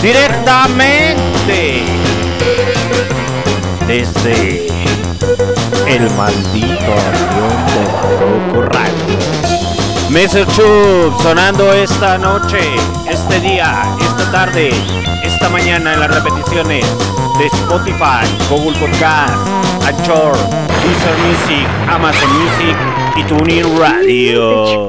Directamente desde el maldito avión de Barroco Radio. Mr. Chub sonando esta noche, este día, esta tarde, esta mañana en las repeticiones de Spotify, Google Podcast, Anchor, Deezer Music, Amazon Music y TuneIn Radio.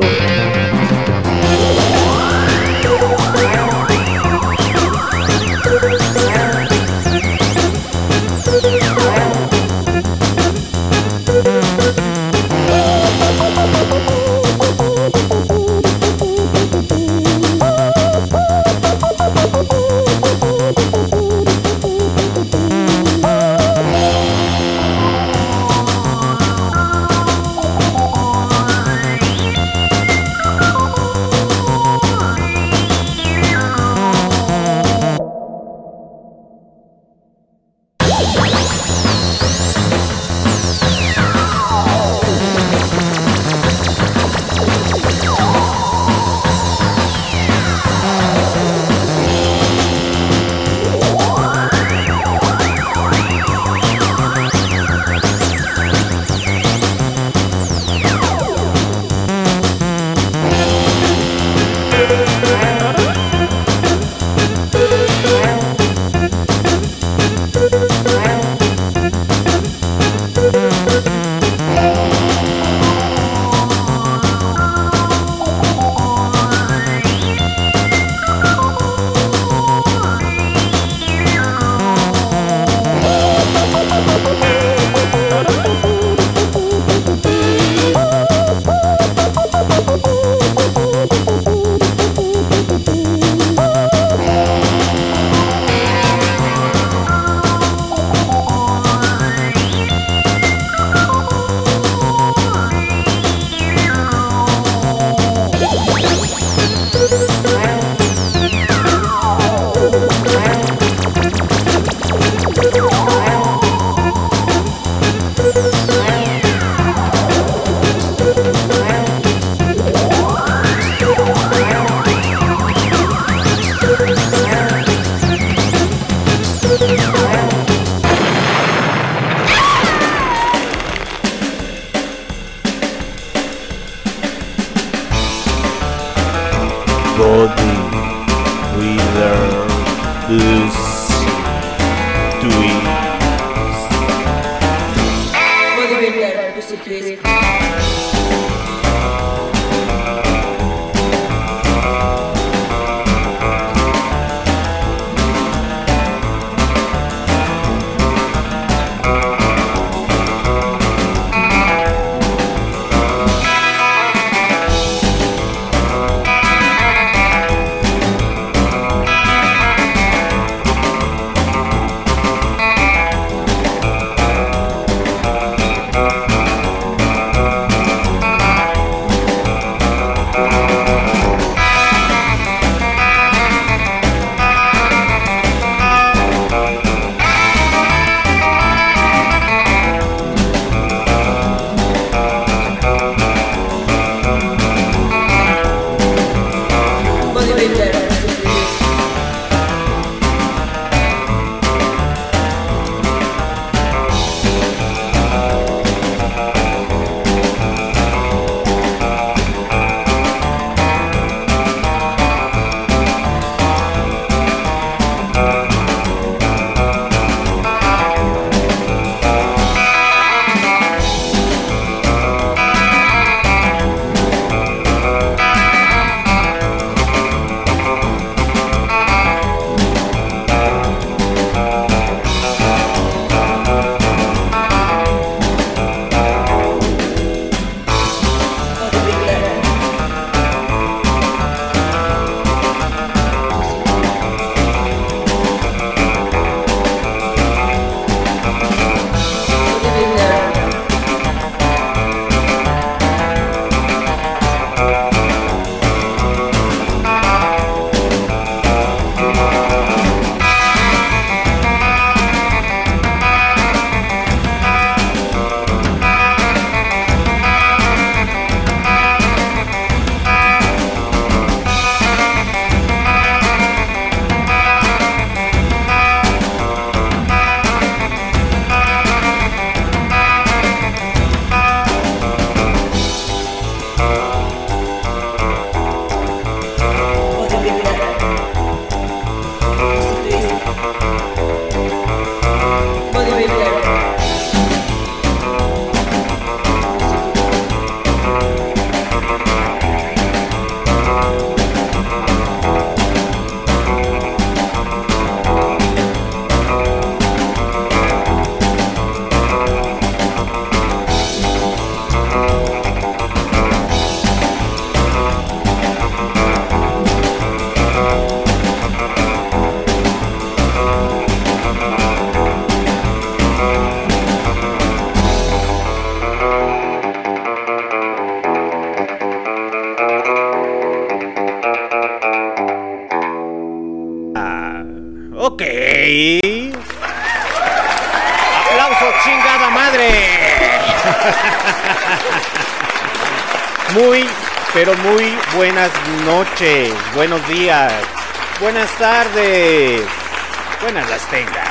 Buenos días, buenas tardes, buenas las tengan.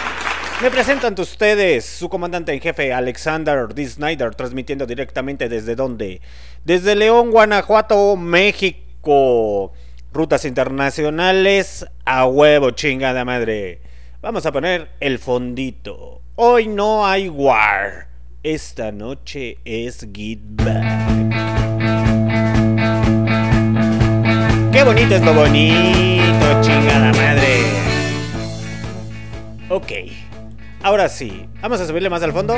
Me presento ante ustedes su comandante en jefe Alexander D. Snyder, transmitiendo directamente desde donde? Desde León, Guanajuato, México. Rutas internacionales a huevo, chingada madre. Vamos a poner el fondito. Hoy no hay war. Esta noche es Get Back. Qué bonito es lo bonito, chingada madre. Ok. Ahora sí, vamos a subirle más al fondo.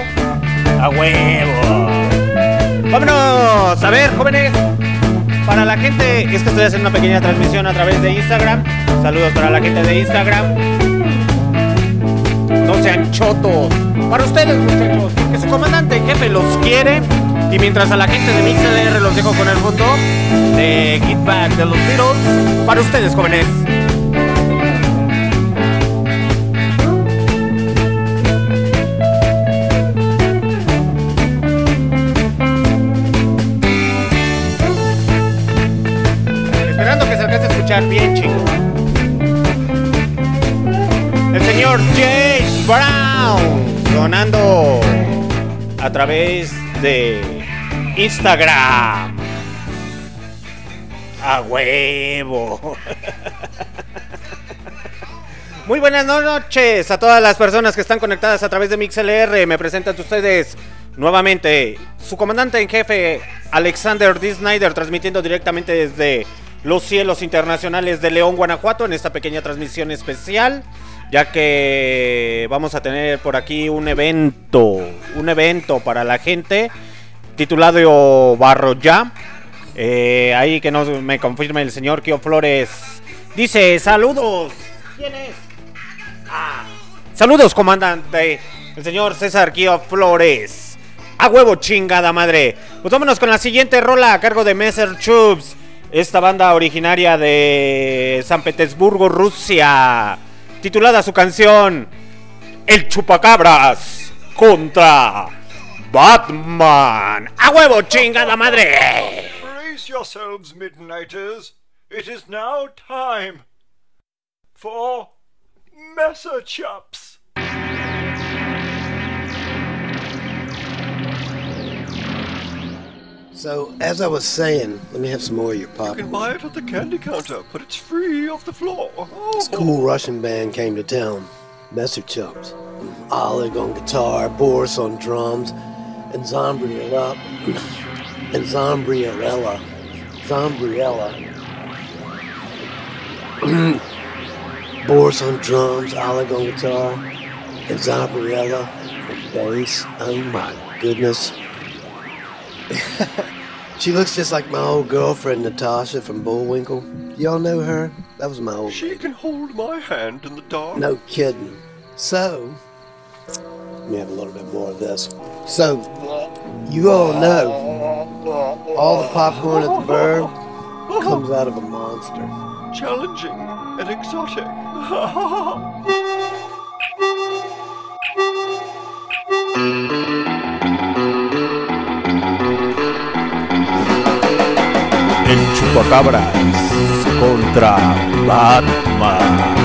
A huevo. Vámonos. A ver, jóvenes. Para la gente, es que estoy haciendo una pequeña transmisión a través de Instagram. Saludos para la gente de Instagram. No sean chotos. Para ustedes, muchachos, que su comandante jefe los quiere. Y mientras a la gente de MixLR los dejo con el fondo de Get Back de los Beatles. Para ustedes, jóvenes. Esperando que se a escuchar bien, chicos. El señor James Brown sonando a través de Instagram. A huevo. Muy buenas noches a todas las personas que están conectadas a través de MixLR. Me presentan ustedes nuevamente su comandante en jefe, Alexander D. Snyder, transmitiendo directamente desde los cielos internacionales de León, Guanajuato, en esta pequeña transmisión especial, ya que vamos a tener por aquí un evento, un evento para la gente titulado Barro Ya. Eh, ahí que nos me confirme el señor Kio Flores. Dice, saludos. ¿Quién es? Ah, saludos, comandante. El señor César Kio Flores. A huevo, chingada madre. Pues vámonos con la siguiente rola a cargo de Messer Chubs. Esta banda originaria de San Petersburgo, Rusia. Titulada su canción El Chupacabras contra Batman. A huevo, chingada madre. Brace yourselves, Midnighters. It is now time for Messer Chops. So, as I was saying, let me have some more of your pop. You pop. can buy it at the candy counter, but it's free off the floor. Oh. This cool Russian band came to town, Messer Chumps. Oleg on guitar, Boris on drums, and Zombriella, and Zombriella, Zombriella. Boris on drums, Oleg on guitar, and Zombriella on bass. Oh my goodness. she looks just like my old girlfriend Natasha from Bullwinkle. Y'all know her? That was my old She can hold my hand in the dark. no kidding. So, let me have a little bit more of this. So, you all know all the popcorn at the bird comes out of a monster. Challenging and exotic. El Chupacabras contra Batman.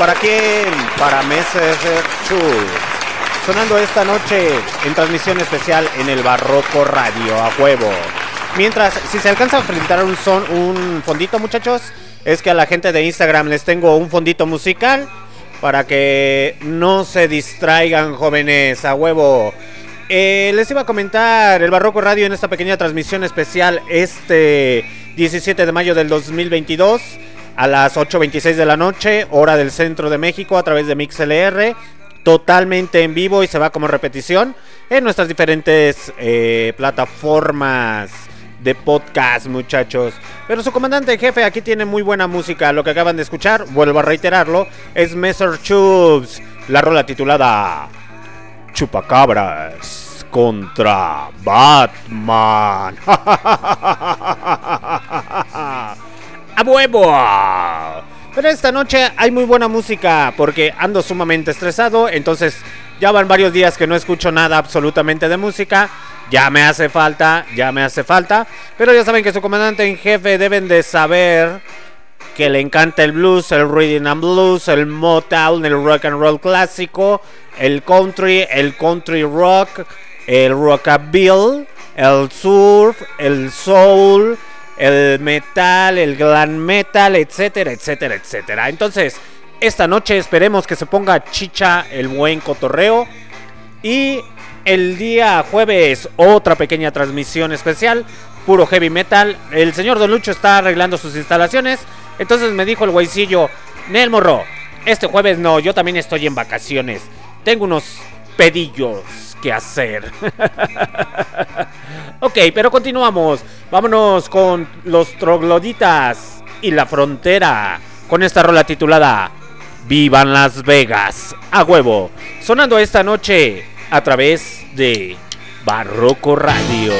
¿Para quién? Para Meses Chus. Sonando esta noche en transmisión especial en el Barroco Radio a huevo. Mientras, si se alcanza a enfrentar un son, un fondito, muchachos, es que a la gente de Instagram les tengo un fondito musical para que no se distraigan, jóvenes, a huevo. Eh, les iba a comentar el Barroco Radio en esta pequeña transmisión especial este 17 de mayo del 2022 a las 8.26 de la noche, hora del centro de México a través de MixLR, totalmente en vivo y se va como repetición en nuestras diferentes eh, plataformas de podcast, muchachos. Pero su comandante jefe aquí tiene muy buena música. Lo que acaban de escuchar, vuelvo a reiterarlo, es Messer Chubs, la rola titulada Chupacabras contra Batman. ¡A huevo! Pero esta noche hay muy buena música porque ando sumamente estresado, entonces ya van varios días que no escucho nada absolutamente de música. Ya me hace falta, ya me hace falta. Pero ya saben que su comandante en jefe deben de saber que le encanta el blues, el reading and blues, el Motown, el rock and roll clásico, el country, el country rock, el rockabilly, el surf, el soul, el metal, el glam metal, etcétera, etcétera, etcétera. Entonces, esta noche esperemos que se ponga chicha el buen cotorreo y el día jueves otra pequeña transmisión especial, puro heavy metal. El señor Don Lucho está arreglando sus instalaciones. Entonces me dijo el güeycillo, Nel Morro, este jueves no, yo también estoy en vacaciones. Tengo unos pedillos que hacer. ok, pero continuamos. Vámonos con los trogloditas y la frontera. Con esta rola titulada Vivan Las Vegas. A huevo. Sonando esta noche a través de Barroco Radio.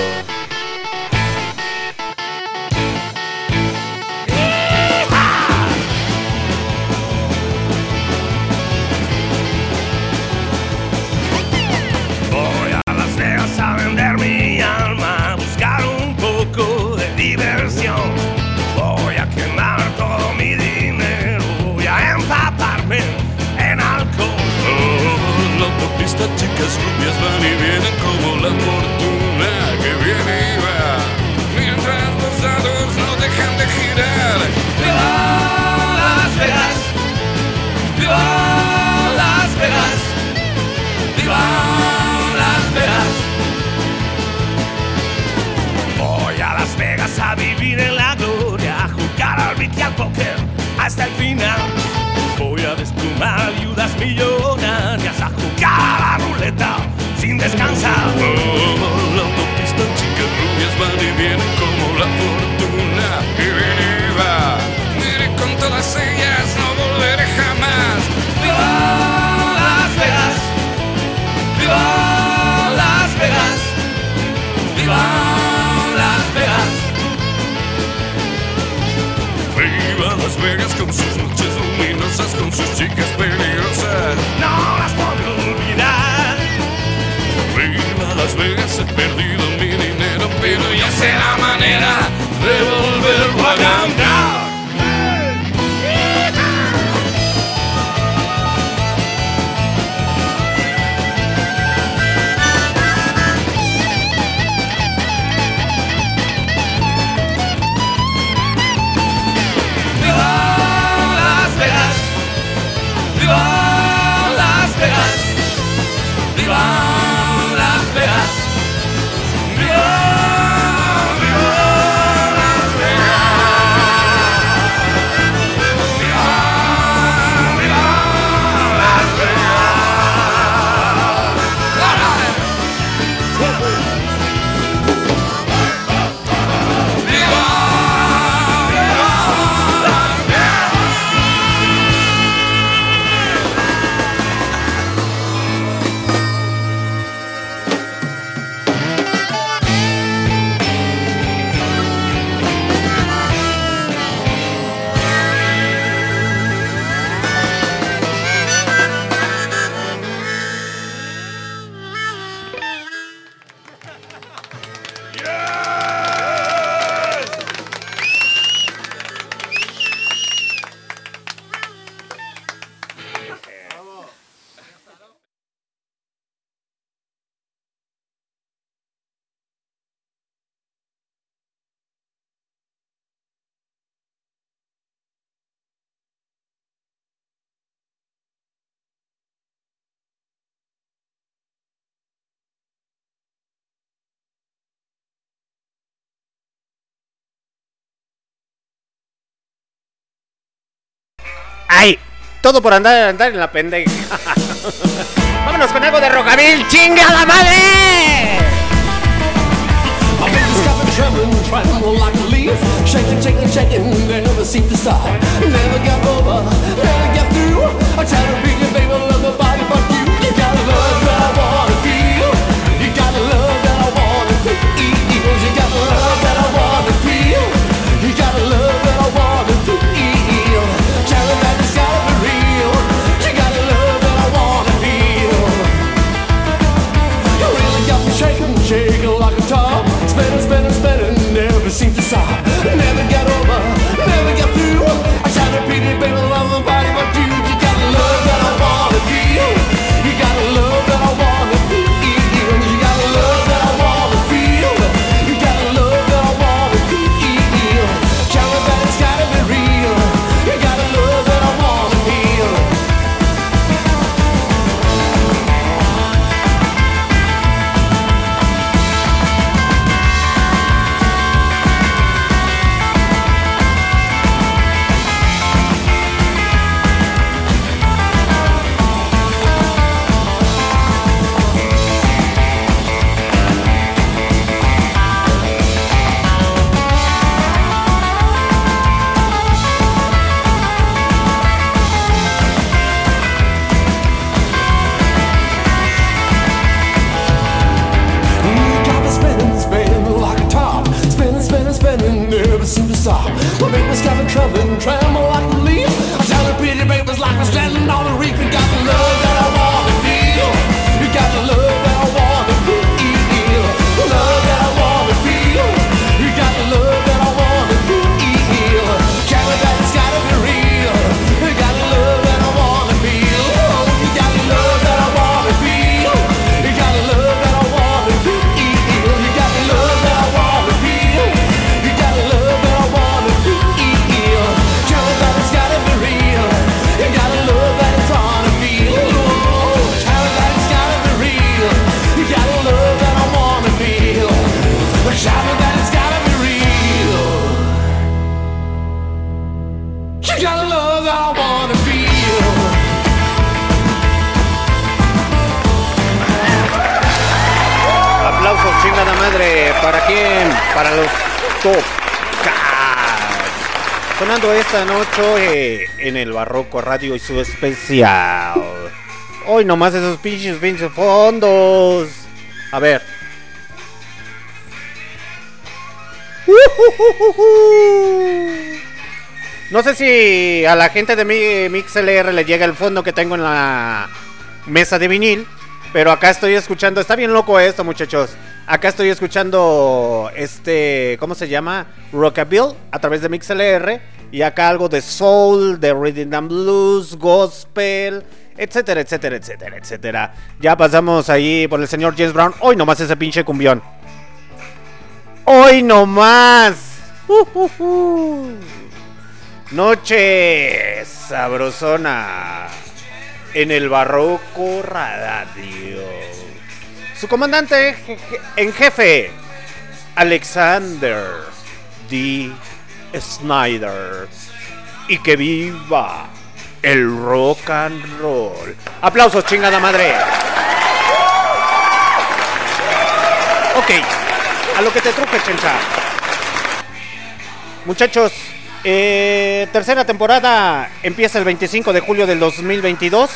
Vicky al póker hasta el final. Voy a desplumar viudas millonarias, a jugar a la ruleta sin descansar. Oh, la autopista, chicas rubias van y vienen como la fortuna que viene y va. Mire con todas ellas, no volveré jamás. ¡Viva Las Vegas! ¡Viva Las Vegas con sus noches luminosas, con sus chicas peligrosas. No las puedo olvidar. Viva Las Vegas, he perdido mi dinero, pero ya sé la manera de volverlo a ganar. Todo por andar, andar en la pendeja. Vámonos con algo de rockabil, chingada madre. My baby's got me trembling, trembling like a leaf. Shaking, shaking, shaking, never get over, never get through. Y su especial. Hoy nomás esos pinches pinches fondos. A ver. No sé si a la gente de mi MixLR le llega el fondo que tengo en la mesa de vinil. Pero acá estoy escuchando, está bien loco esto, muchachos. Acá estoy escuchando este, ¿cómo se llama? Rockabilly a través de MixLR. Y acá algo de soul, de rhythm and blues, gospel, etcétera, etcétera, etcétera, etcétera. Ya pasamos ahí por el señor James Brown. Hoy nomás ese pinche cumbión. Hoy nomás. Uh, uh, uh. Noche sabrosona en el Barroco Radio. Su comandante en jefe, Alexander D. Snyder. Y que viva el rock and roll. Aplausos, chingada madre. Ok, a lo que te truje, chencha. Muchachos, eh, tercera temporada empieza el 25 de julio del 2022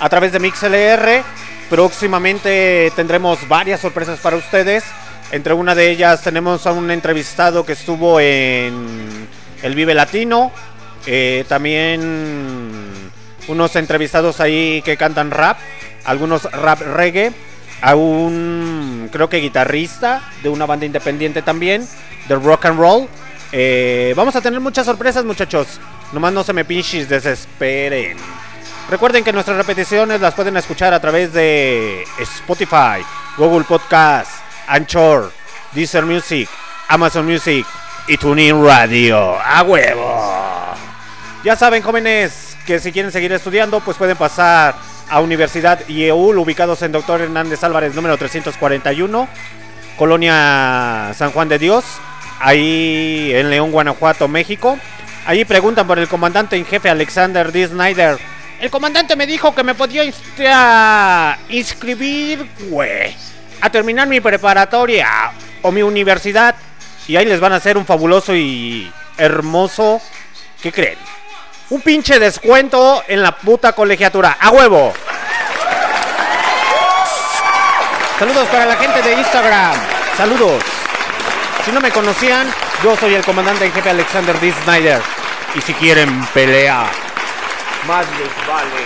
a través de MixLR. Próximamente tendremos varias sorpresas para ustedes. Entre una de ellas tenemos a un entrevistado que estuvo en el Vive Latino. Eh, también unos entrevistados ahí que cantan rap. Algunos rap reggae. A un, creo que guitarrista de una banda independiente también. De rock and roll. Eh, vamos a tener muchas sorpresas, muchachos. Nomás no se me pinches desesperen. Recuerden que nuestras repeticiones las pueden escuchar a través de Spotify, Google Podcast, Anchor, Deezer Music, Amazon Music y TuneIn Radio. ¡A huevo! Ya saben, jóvenes, que si quieren seguir estudiando, pues pueden pasar a Universidad IEUL, ubicados en Doctor Hernández Álvarez, número 341, Colonia San Juan de Dios, ahí en León, Guanajuato, México. Allí preguntan por el comandante en jefe Alexander D. Snyder El comandante me dijo que me podía inscribir, güey, a terminar mi preparatoria o mi universidad. Y ahí les van a hacer un fabuloso y hermoso. ¿Qué creen? Un pinche descuento en la puta colegiatura. ¡A huevo! Saludos para la gente de Instagram. Saludos. Si no me conocían, yo soy el comandante en jefe Alexander D. Snyder. Y si quieren pelea, más les vale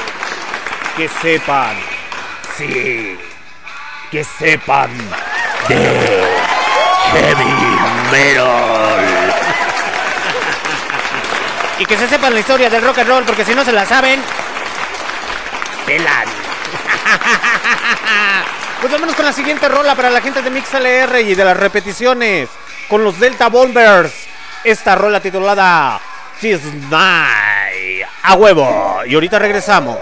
que sepan. Sí, que sepan de heavy metal. Y que se sepan la historia del rock and roll, porque si no se la saben, pelan. Pues vámonos con la siguiente rola para la gente de MixLR y de las repeticiones. Con los Delta Bombers. Esta rola titulada This Night. A huevo. Y ahorita regresamos.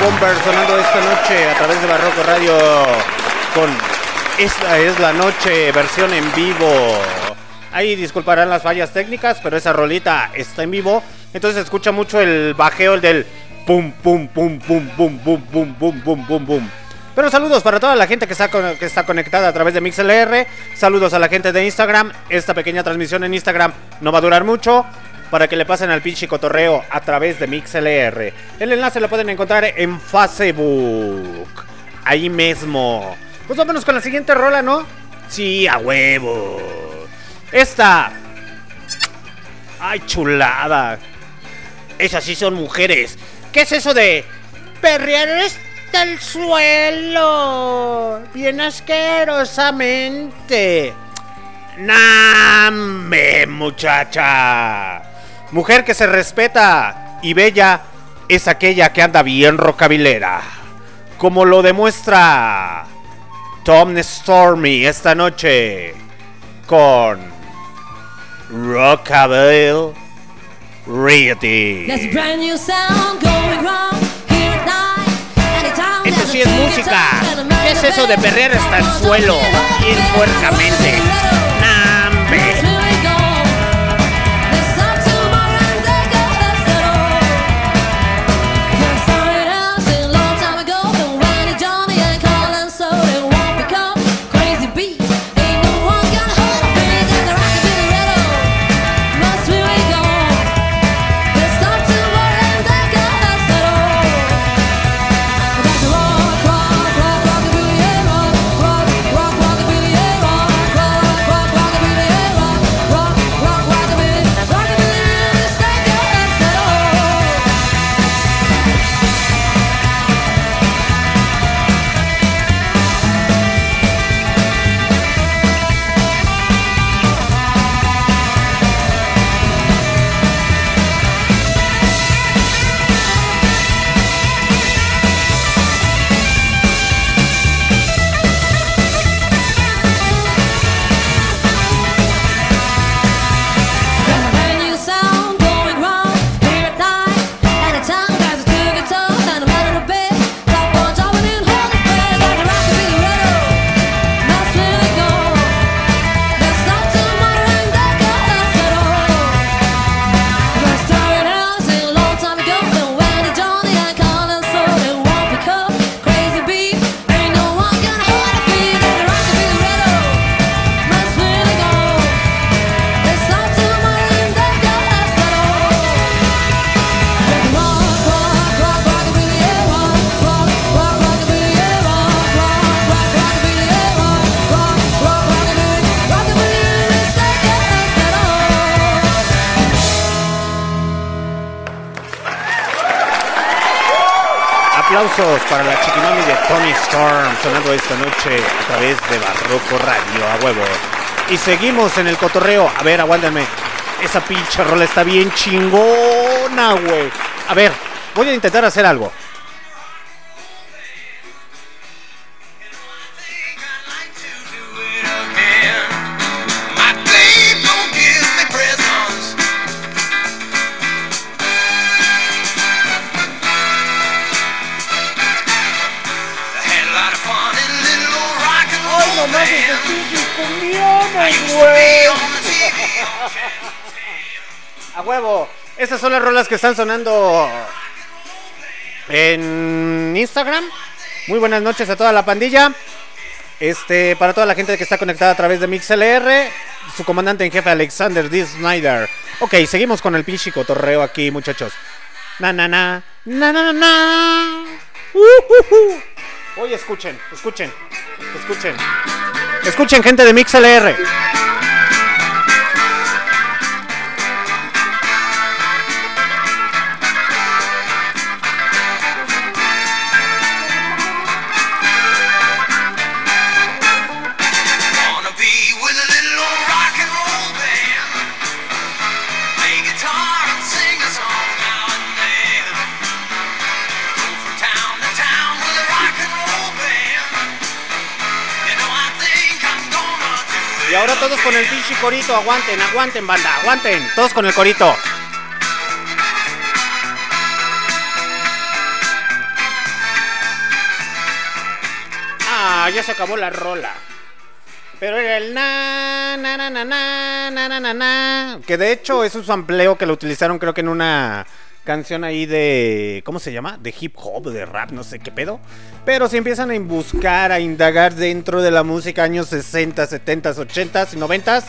Bombers sonando esta noche a través de Barroco Radio con Esta es la noche, versión en vivo. Ahí disculparán las fallas técnicas, pero esa rolita está en vivo. Entonces se escucha mucho el bajeo, el del pum, pum, pum, pum, pum, pum, pum, pum, pum, pum, pum. Pero saludos para toda la gente que está, que está conectada a través de MixLR. Saludos a la gente de Instagram. Esta pequeña transmisión en Instagram no va a durar mucho. Para que le pasen al pinche cotorreo a través de MixLR. El enlace lo pueden encontrar en Facebook. Ahí mismo. Pues vámonos con la siguiente rola, ¿no? Sí, a huevo. Esta. Ay, chulada. Esas sí son mujeres. ¿Qué es eso de perrear hasta el suelo? Bien asquerosamente. Name, muchacha. Mujer que se respeta y bella es aquella que anda bien rocabilera. Como lo demuestra Tom Stormy esta noche con Rockabilly. Anytime Esto sí es música. ¿Qué es eso de perrear hasta el suelo? Ir puercamente. ¡Nambe! Para la chiquimami de Tony Storm sonando esta noche a través de Barroco Radio a huevo. Y seguimos en el cotorreo. A ver, aguántenme. Esa pinche rola está bien chingona, güey. A ver, voy a intentar hacer algo. Huevo. Esas son las rolas que están sonando en Instagram. Muy buenas noches a toda la pandilla. Este, para toda la gente que está conectada a través de MixLR, su comandante en jefe Alexander D. Snyder. Ok, seguimos con el pinche cotorreo aquí, muchachos. Na na na, na na na uh, uh. Oye, escuchen, escuchen, escuchen. Escuchen, gente de MixLR. Todos con el pinche corito, aguanten, aguanten, banda, aguanten, todos con el corito. Ah, ya se acabó la rola. Pero era el na na na na na na na na que de hecho es un sampleo que lo utilizaron creo que en una canción ahí de ¿cómo se llama? de hip hop, de rap, no sé qué pedo. Pero si empiezan a buscar, a indagar dentro de la música años 60, 70, 80 y 90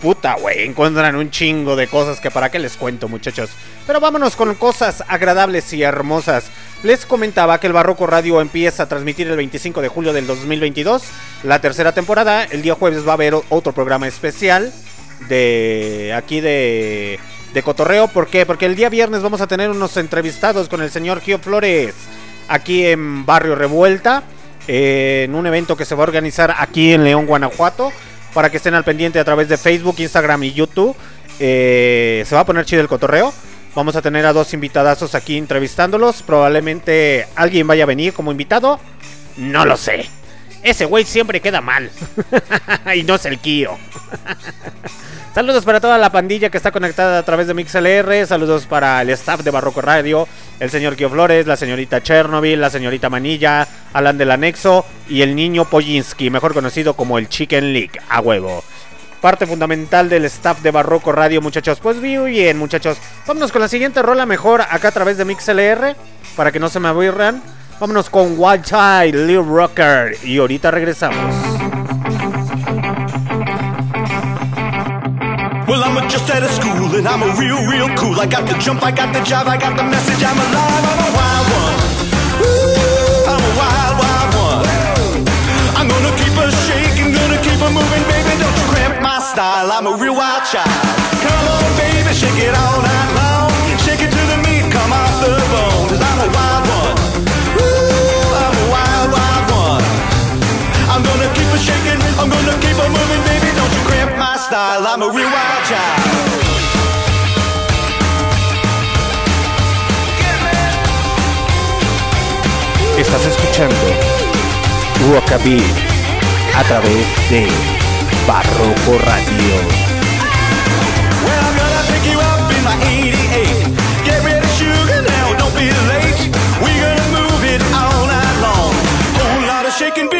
Puta, güey, encuentran un chingo de cosas que para qué les cuento, muchachos. Pero vámonos con cosas agradables y hermosas. Les comentaba que el Barroco Radio empieza a transmitir el 25 de julio del 2022, la tercera temporada. El día jueves va a haber otro programa especial de aquí de, de Cotorreo. ¿Por qué? Porque el día viernes vamos a tener unos entrevistados con el señor Gio Flores aquí en Barrio Revuelta, eh, en un evento que se va a organizar aquí en León, Guanajuato para que estén al pendiente a través de Facebook, Instagram y YouTube. Eh, se va a poner chido el cotorreo. Vamos a tener a dos invitadazos aquí entrevistándolos. Probablemente alguien vaya a venir como invitado. No lo sé. Ese güey siempre queda mal. y no es el Kio. Saludos para toda la pandilla que está conectada a través de MixLR. Saludos para el staff de Barroco Radio, el señor Kio Flores, la señorita Chernobyl, la señorita Manilla, Alan del Anexo y el niño Polinski, mejor conocido como el Chicken League. A huevo. Parte fundamental del staff de Barroco Radio, muchachos. Pues muy bien, muchachos. Vámonos con la siguiente rola mejor acá a través de MixLR. Para que no se me aburran. Vámonos con Wild Child, Lil Rocker. Y ahorita regresamos. Well, I'm just out of school and I'm a real, real cool. I got the jump, I got the job, I got the message. I'm alive, I'm a wild one. Woo, I'm a wild, wild one. I'm gonna keep her shaking, gonna keep moving, baby. Don't you cramp my style. I'm a real wild child. Come on, baby, shake it all night I'm gonna keep her moving, baby. Don't you cramp my style. I'm a real wild child. Estás escuchando Rockabilly a través de Barroco Radio. Well, I'm gonna pick you up in my 88. Get ready, sugar, now don't be late. We're gonna move it all night long. Whole lot of shaking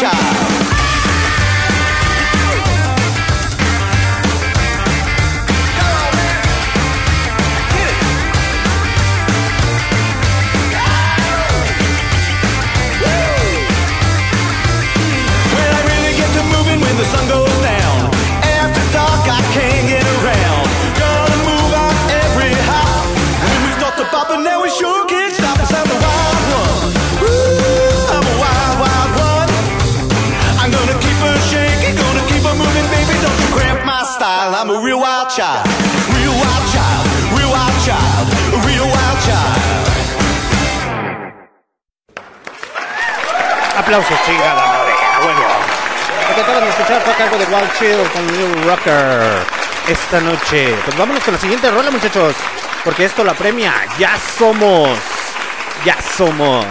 child. Child. Real wild child. Real wild child. A real wild child. Aplausos, chingada madre. A huevo. Lo que acaban de escuchar fue a cargo de Wild Chill con Lil Rocker esta noche. Pues vámonos con la siguiente rola, muchachos. Porque esto la premia. Ya somos. Ya somos.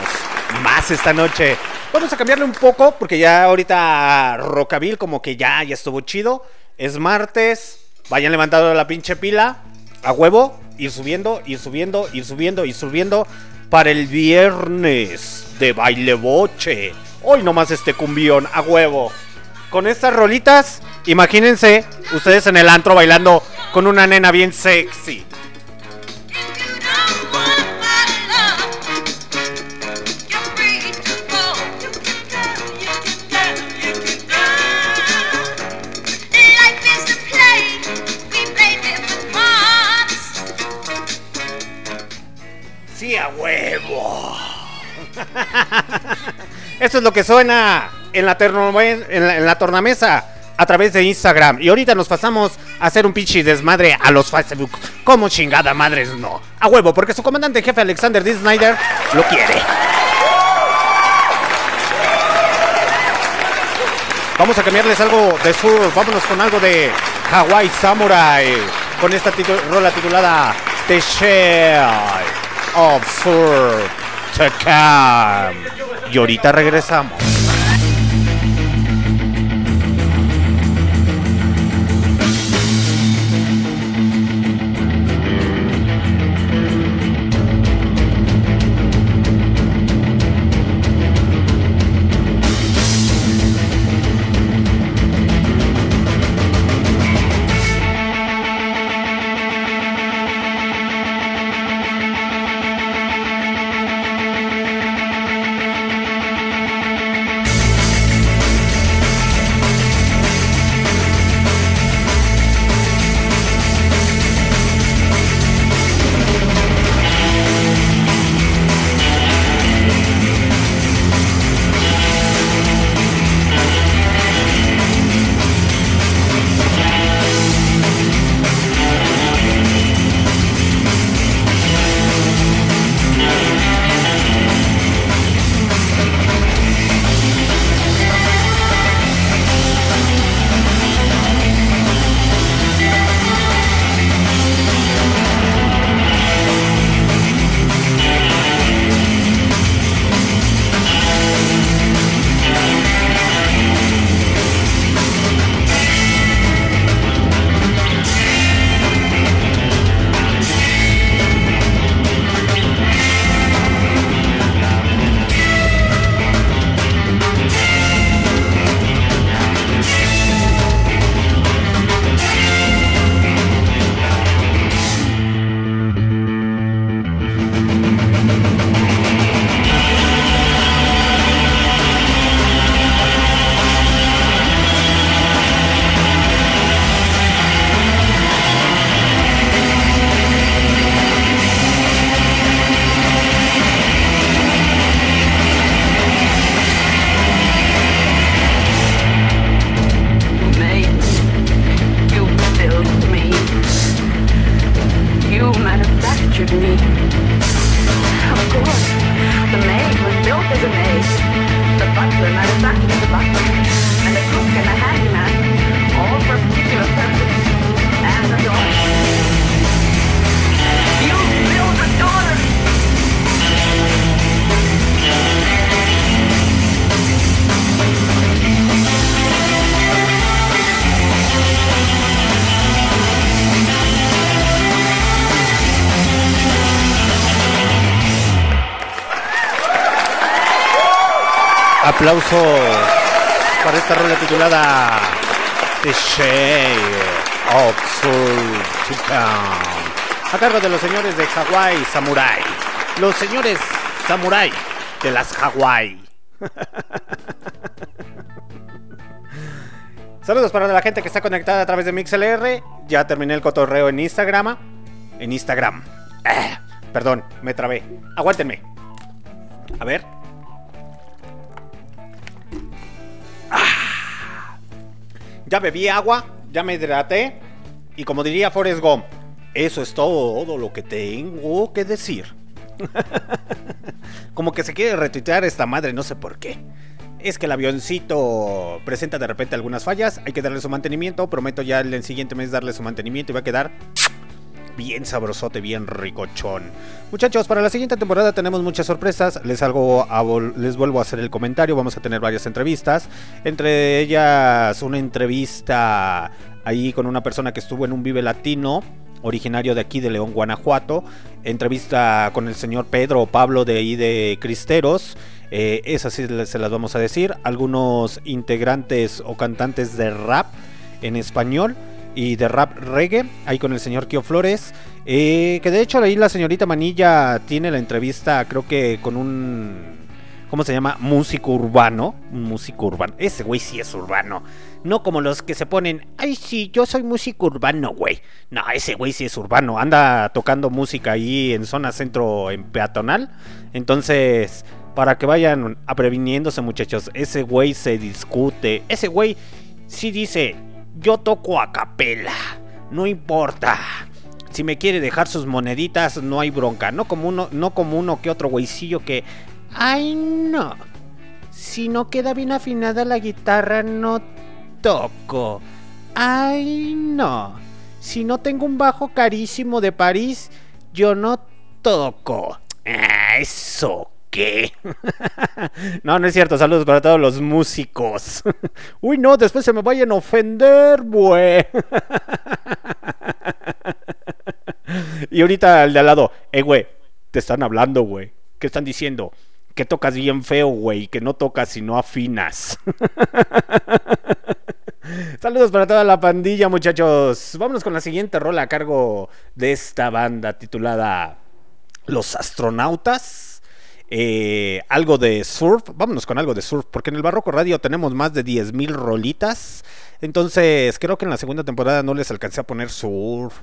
Más esta noche. Vamos a cambiarle un poco. Porque ya ahorita Rockabil como que ya, ya estuvo chido. Es martes. Vayan levantando la pinche pila. A huevo. Ir subiendo, ir subiendo, ir subiendo, ir subiendo. Para el viernes de baile boche. Hoy nomás este cumbión, a huevo. Con estas rolitas, imagínense ustedes en el antro bailando con una nena bien sexy. Esto es lo que suena en la, tornamesa a través de Instagram. Y ahorita nos pasamos a hacer un pinche desmadre a los Facebook. Como chingada madres, no. A huevo, porque su comandante jefe Alexander D. Snyder lo quiere. Vamos a cambiarles algo de sur. Vámonos con algo de Hawaii Samurai. Con esta rola titulada The Shell of Takam. Y ahorita regresamos. Aplausos para esta rola titulada The Shade of Soul to. A cargo de los señores de Hawái Samurai. Los señores Samurai de las Hawái. Saludos para la gente que está conectada a través de MixLR. Ya terminé el cotorreo en Instagram. En Instagram. Ah, perdón, me trabé. Aguántenme. A ver. Ya bebí agua, ya me hidraté. Y como diría Forrest Gump, eso es todo lo que tengo que decir. como que se quiere retuitear esta madre, no sé por qué. Es que el avioncito presenta de repente algunas fallas, hay que darle su mantenimiento. Prometo ya el siguiente mes darle su mantenimiento y va a quedar bien sabrosote, bien ricochón. Muchachos, para la siguiente temporada tenemos muchas sorpresas. Les, algo a les vuelvo a hacer el comentario. Vamos a tener varias entrevistas. Entre ellas, una entrevista ahí con una persona que estuvo en un Vive Latino. Originario de aquí de León, Guanajuato. Entrevista con el señor Pedro o Pablo de ahí de Cristeros. Eh, esas sí se las vamos a decir. Algunos integrantes o cantantes de rap en español y de rap reggae, ahí con el señor Kio Flores. eh, que de hecho ahí la señorita Manilla tiene la entrevista, creo que con un. ¿Cómo se llama? Músico urbano. Músico urbano. Ese güey sí es urbano. No como los que se ponen. Ay, sí, yo soy músico urbano, güey. No, ese güey sí es urbano. Anda tocando música ahí en zona centro en peatonal. Entonces, para que vayan previniéndose, muchachos. Ese güey se discute. Ese güey sí dice: Yo toco a capela. No importa. Si me quiere dejar sus moneditas, no hay bronca. No como uno, no como uno que otro güeycillo que. Ay, no. Si no queda bien afinada la guitarra, no toco. Ay, no. Si no tengo un bajo carísimo de París, yo no toco. Ah, ¿Eso no, no es cierto. Saludos para todos los músicos. Uy, no, después se me vayan a ofender, güey. y ahorita el de al lado, eh, güey, te están hablando, güey. ¿Qué están diciendo? Que tocas bien feo, güey, que no tocas si no afinas. Saludos para toda la pandilla, muchachos. Vámonos con la siguiente rola a cargo de esta banda titulada Los Astronautas. Eh, algo de surf. Vámonos con algo de surf, porque en el Barroco Radio tenemos más de 10.000 rolitas. Entonces, creo que en la segunda temporada no les alcancé a poner surf.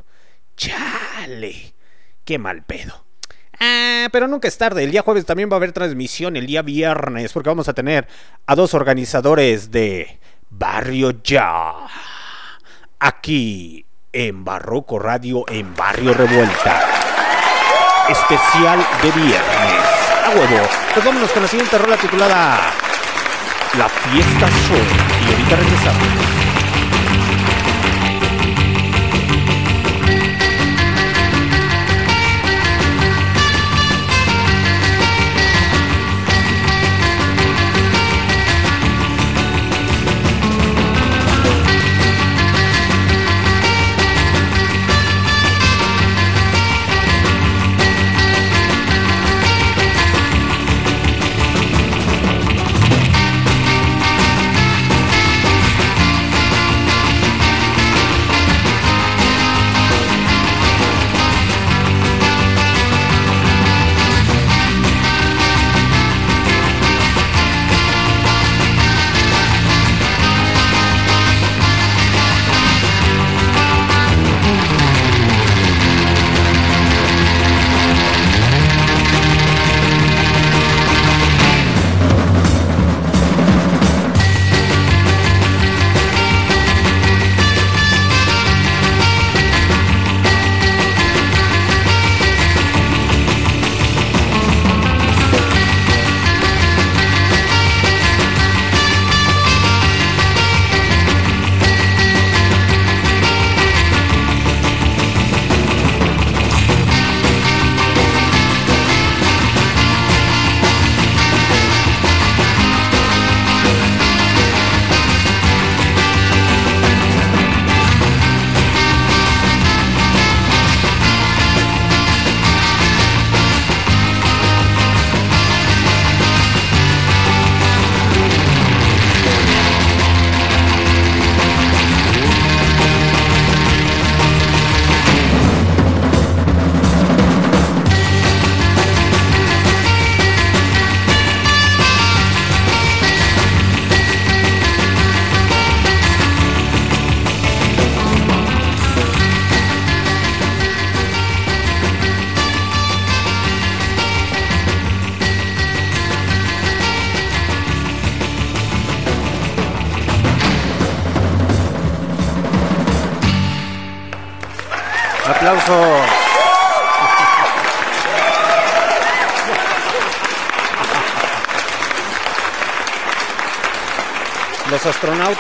Chale, qué mal pedo. Ah, pero nunca es tarde. El día jueves también va a haber transmisión. El día viernes, porque vamos a tener a dos organizadores de Barrio Ya. Aquí en Barroco Radio, en Barrio Revuelta. Especial de viernes. Huevo. Pues vámonos con la siguiente rola titulada La Fiesta Surf. Y ahorita regresamos.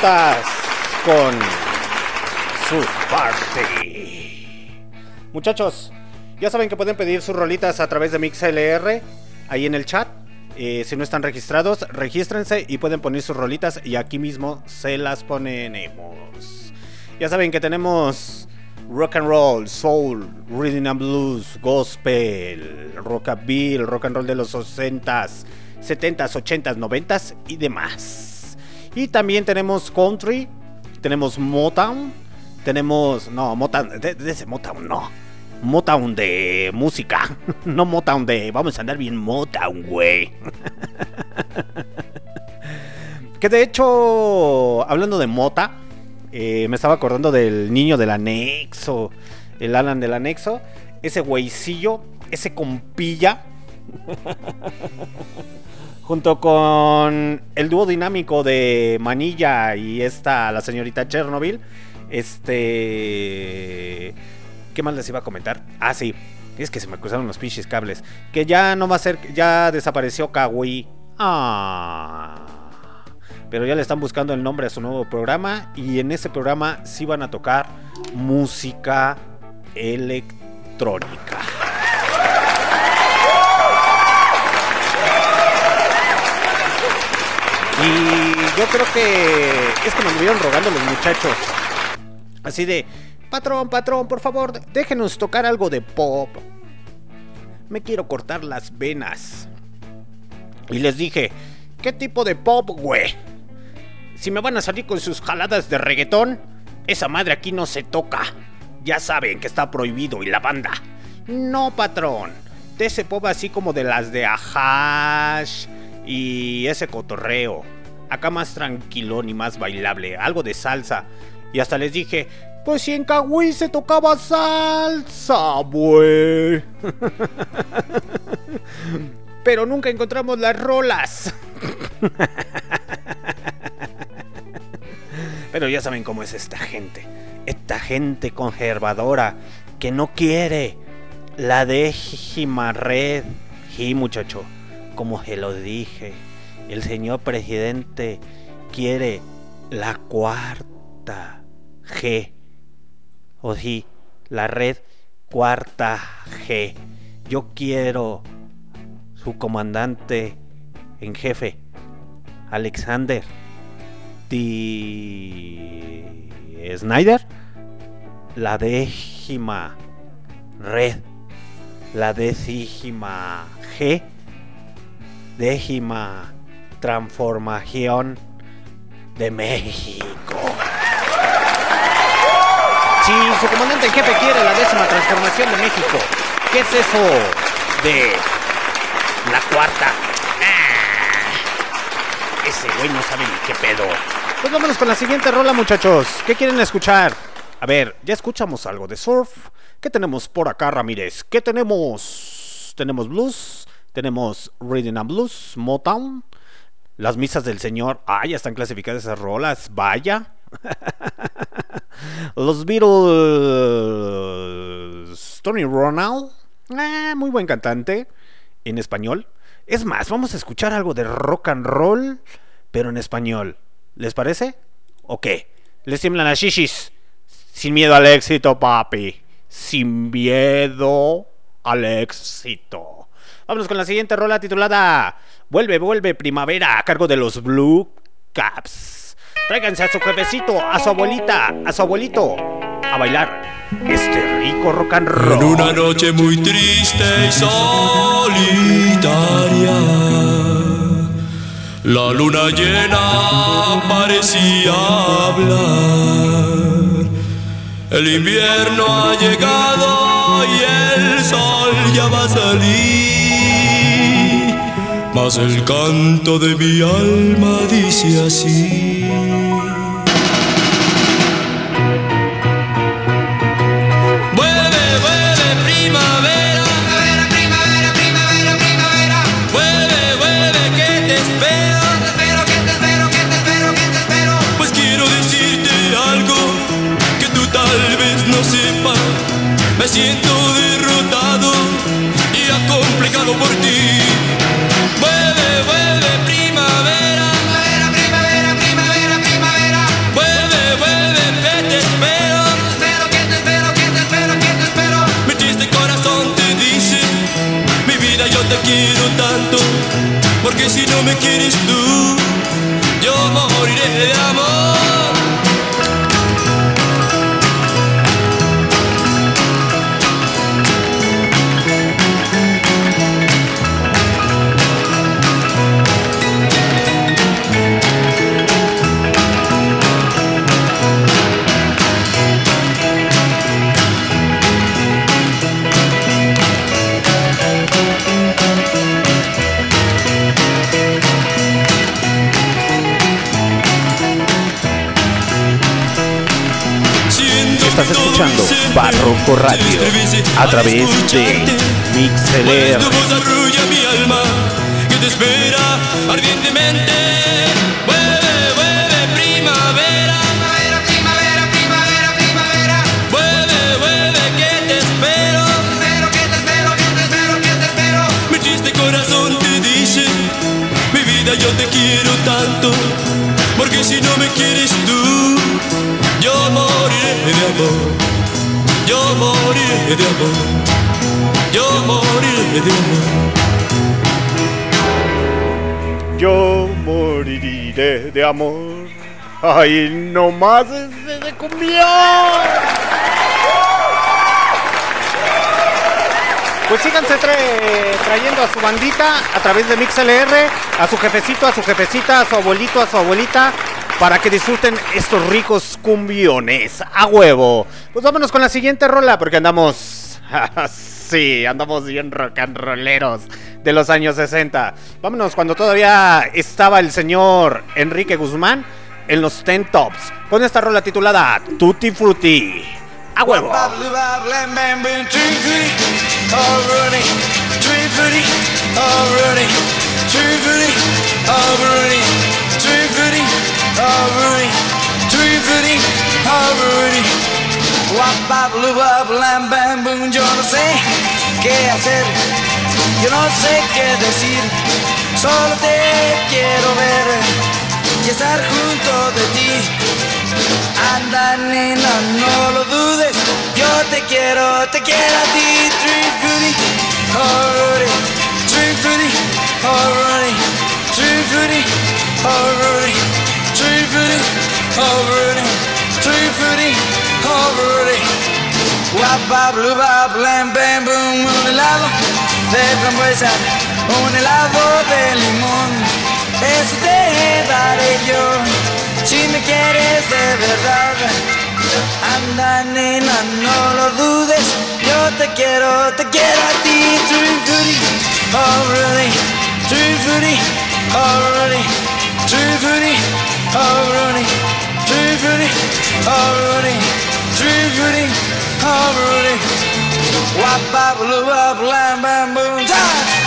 Con su party. Muchachos, ya saben que pueden pedir sus rolitas a través de MixLR ahí en el chat. Eh, si no están registrados, regístrense y pueden poner sus rolitas y aquí mismo se las ponemos. Ya saben que tenemos rock and roll, soul, rhythm and blues, gospel, rockabilly, rock and roll de los 60s, 70s, 80s, 90s y demás. Y también tenemos country, tenemos Motown, tenemos. No, Motown, de, ese Motown no. Motown de música, no Motown de. Vamos a andar bien Motown, güey. que de hecho, hablando de Mota, eh, me estaba acordando del niño del anexo, el Alan del anexo, ese güeycillo, ese compilla. junto con el dúo dinámico de Manilla y esta, la señorita Chernobyl. Este. ¿Qué más les iba a comentar? Ah, sí. Es que se me cruzaron los pinches cables. Que ya no va a ser. Ya desapareció Kawi. Ah. Pero ya le están buscando el nombre a su nuevo programa. Y en ese programa sí van a tocar música electrónica. Y yo creo que es que me anduvieron rogando los muchachos. Así de, patrón, patrón, por favor, déjenos tocar algo de pop. Me quiero cortar las venas. Y les dije, ¿qué tipo de pop, güey? Si me van a salir con sus jaladas de reggaetón, esa madre aquí no se toca. Ya saben que está prohibido y la banda. No, patrón. De ese pop así como de las de Ahash y ese cotorreo. Acá más tranquilón y más bailable, algo de salsa. Y hasta les dije, pues si en Cahuí se tocaba salsa, güey. Pero nunca encontramos las rolas. Pero ya saben cómo es esta gente. Esta gente conservadora que no quiere la décima red. Y muchacho, como se lo dije, el señor presidente quiere la cuarta G. O sí, la red cuarta G. Yo quiero su comandante en jefe, Alexander T. Snyder, la décima red, la décima G, décima transformación de México. Si su comandante en jefe quiere la décima transformación de México, ¿qué es eso de la cuarta? Ah, ese güey no sabe ni qué pedo. Pues vámonos con la siguiente rola, muchachos. ¿Qué quieren escuchar? A ver, ya escuchamos algo de surf. ¿Qué tenemos por acá, Ramírez? ¿Qué tenemos? Tenemos blues, tenemos rhythm and blues, Motown, las misas del Señor. Ah, ya están clasificadas esas rolas. Vaya. Los Beatles. Tony Ronald. Eh, muy buen cantante. En español. Es más, vamos a escuchar algo de rock and roll, pero en español. ¿Les parece? ¿O qué? Les tiemblan las shishis. Sin miedo al éxito, papi. Sin miedo al éxito. Vámonos con la siguiente rola titulada Vuelve, vuelve primavera a cargo de los Blue Caps. Tráiganse a su jefecito, a su abuelita, a su abuelito a bailar este rico rock and roll. En una noche muy triste y solitaria, la luna llena parecía hablar. El invierno ha llegado y el sol ya va a salir. Mas el canto de mi alma dice así. Porque si no me quieres tú, yo moriré de amor. Estás escuchando Barroco Radio a través de. Mixeler. Mi alma que te espera ardientemente. Primavera. Primavera, primavera, primavera. Vuelve, que te. Mi triste corazón te dice, mi vida yo te quiero tanto, porque si no me quieres tú, de amor. Yo moriré de amor. Yo moriré de amor. Yo moriré de amor. Ay, no más ese de cumbión. Pues síganse tra- trayendo a su bandita a través de MixLR, a su jefecito, a su jefecita, a su abuelito, a su abuelita, para que disfruten estos ricos cumbiones a huevo. Pues vámonos con la siguiente rola, porque andamos. sí, andamos bien rock and rolleros de los años 60. Vámonos cuando todavía estaba el señor Enrique Guzmán en los Ten Tops, con esta rola titulada Tutti Frutti. A huevo. Yo no sé qué hacer, yo no sé qué decir, solo te quiero ver. Y estar junto de ti. Anda nena, no lo dudes, yo te quiero, te quiero a ti. Tree already, tree already, tree fruity, already. Guapa, blue, bam, boom, un helado de frambuesa, un helado de limón. Eso te daré yo, si me quieres de verdad. Anda, nena, no lo dudes, yo te quiero, te quiero a ti. Tree fruity, already, tree fruity, already, tree fruity, already, tree fruity, already, tree fruity, already. Wap, bap, loo, bap, lam, bam, boom, time.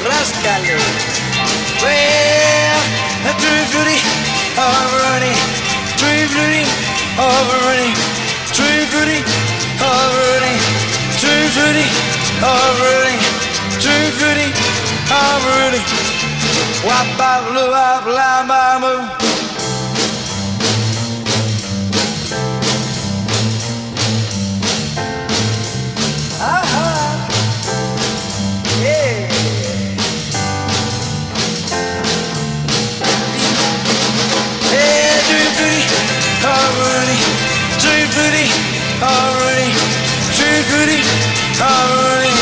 Rascale. Well, a tree fruity, already, tree fruity, already, tree fruity, already, tree fruity, already, tree fruity, already. Wap, bap, loo, bap, lam, bam, boom. Tree fruity, already, tree fruity, already,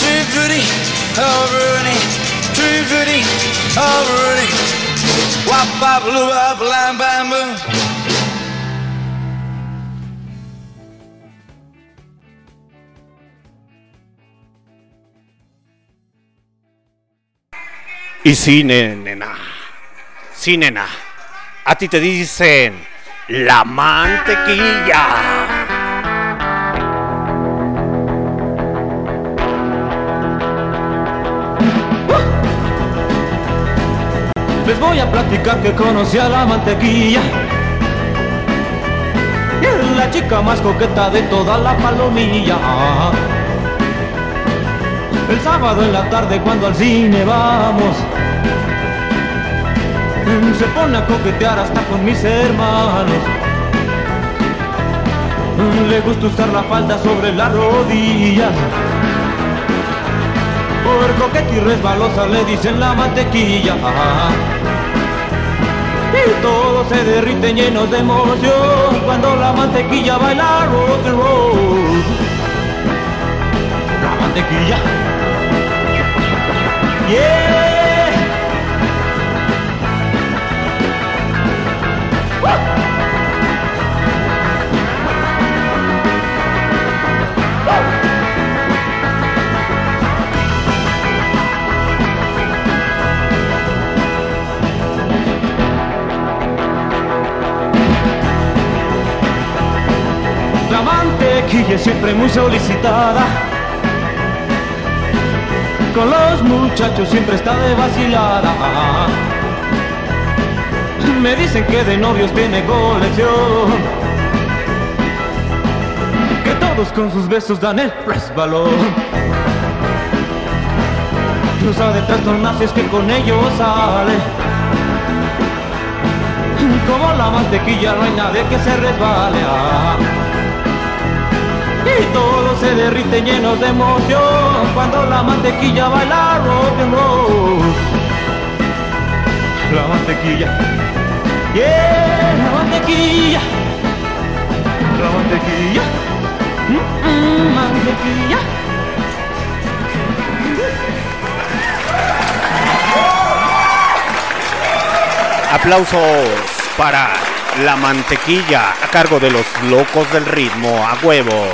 tree fruity, already, tree fruity, already. Wap, bap, loo, bap, lam, bam, boom. Y sí, ne- nena. Sí, nena. A ti te dicen la mantequilla. Les voy a platicar que conocí a la mantequilla. Y es la chica más coqueta de toda la palomilla. El sábado en la tarde cuando al cine vamos se pone a coquetear hasta con mis hermanos. Le gusta usar la falda sobre las rodillas. Por coqueta y resbalosa le dicen la mantequilla. Y todos se derriten llenos de emoción cuando la mantequilla baila rock and roll. La mantequilla. Yeah. Mantequilla es siempre muy solicitada. Con los muchachos siempre está de vacilada. Me dicen que de novios tiene colección. Que todos con sus besos dan el resbalón. Usa de trastornos es que con ellos sale. Como la mantequilla no hay nadie que se resbale. Y todos se derriten llenos de emoción cuando la mantequilla baila rock and roll. La mantequilla, yeah, la mantequilla, la mantequilla, mm, mantequilla. Aplausos para la mantequilla a cargo de los locos del ritmo a huevo.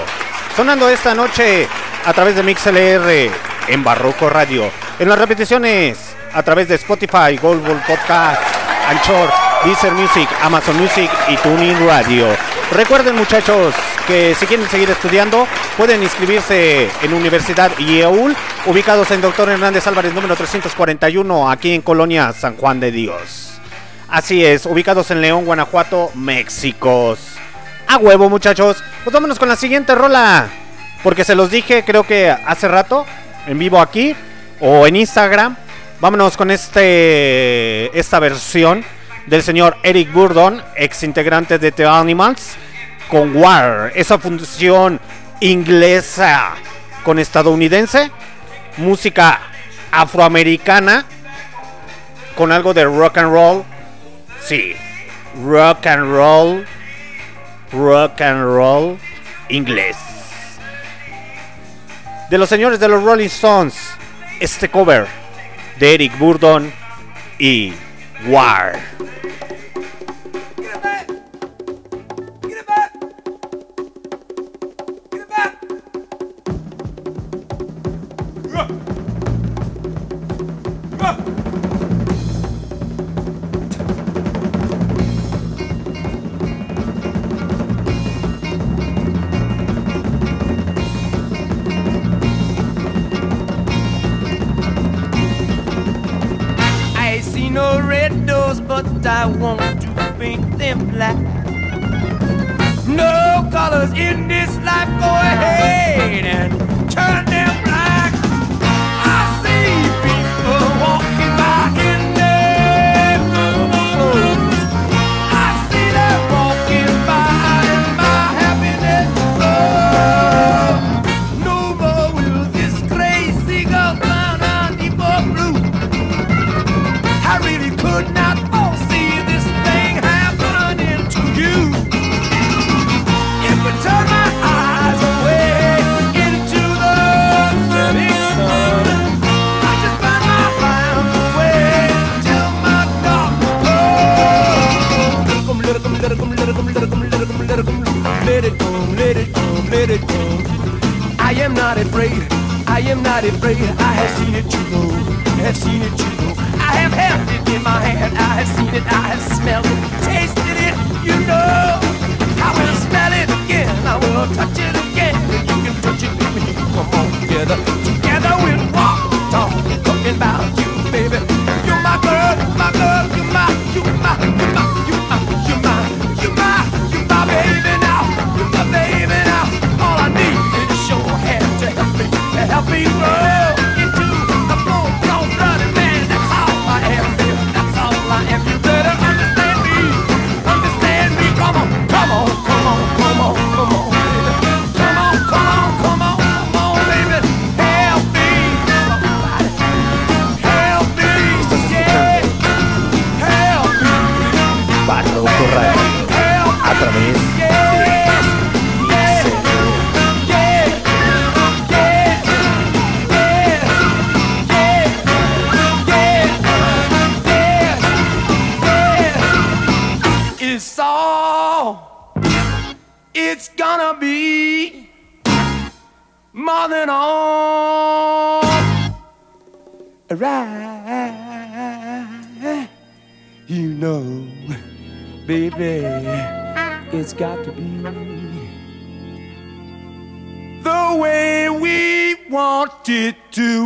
Sonando esta noche a través de MixLR en Barroco Radio. En las repeticiones a través de Spotify, Google Podcast, Anchor, Deezer Music, Amazon Music y Tuning Radio. Recuerden muchachos que si quieren seguir estudiando pueden inscribirse en Universidad IEUL ubicados en Doctor Hernández Álvarez número 341 aquí en Colonia San Juan de Dios. Así es, ubicados en León, Guanajuato, México. A huevo, muchachos. Pues vámonos con la siguiente rola. Porque se los dije, creo que hace rato, en vivo aquí o en Instagram. Vámonos con este esta versión del señor Eric Burdon, ex integrante de The Animals, con War. Esa función inglesa con estadounidense. Música afroamericana con algo de rock and roll. Sí, rock and roll, rock and roll inglés. De los señores de los Rolling Stones, este cover de Eric Burdon y Wire. Not afraid. I am not afraid. I have seen it, you know. I have seen it, you know. I have held it in my hand. I have seen it. I have smelled it, tasted it, you know. I will smell it again. I will touch it again. You can touch it with me. Come on, together. Together we'll walk, talk, talking about you, baby. You're my girl, my girl. Want it to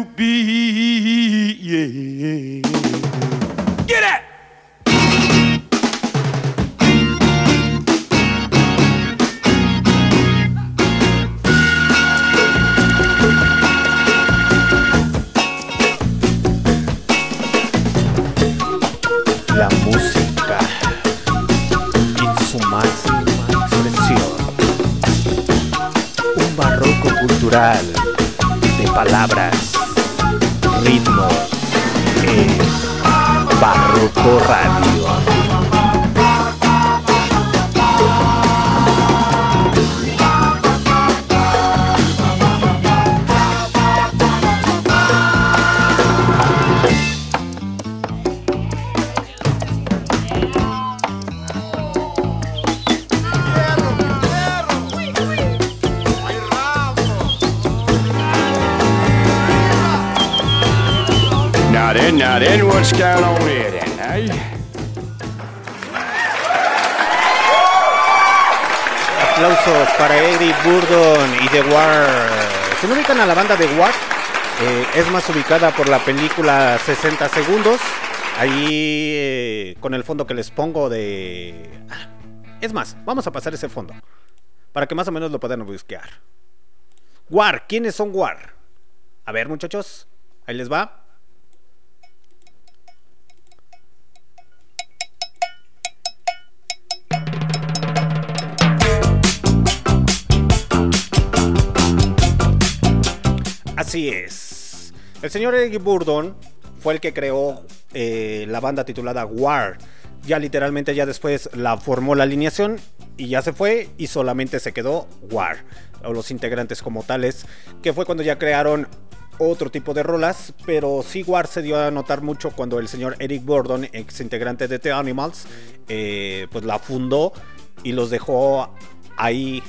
The War, eh, es más ubicada por la película 60 segundos. Ahí eh, con el fondo que les pongo de... Ah, Es más, vamos a pasar ese fondo. Para que más o menos lo puedan buscar. War, ¿quiénes son War? A ver muchachos, ahí les va. Así es. El señor Eric Burdon fue el que creó eh, la banda titulada War. Ya literalmente ya después la formó la alineación y ya se fue y solamente se quedó War. O los integrantes como tales. Que fue cuando ya crearon otro tipo de rolas. Pero sí War se dio a notar mucho cuando el señor Eric Burdon, ex integrante de The Animals, eh, pues la fundó y los dejó ahí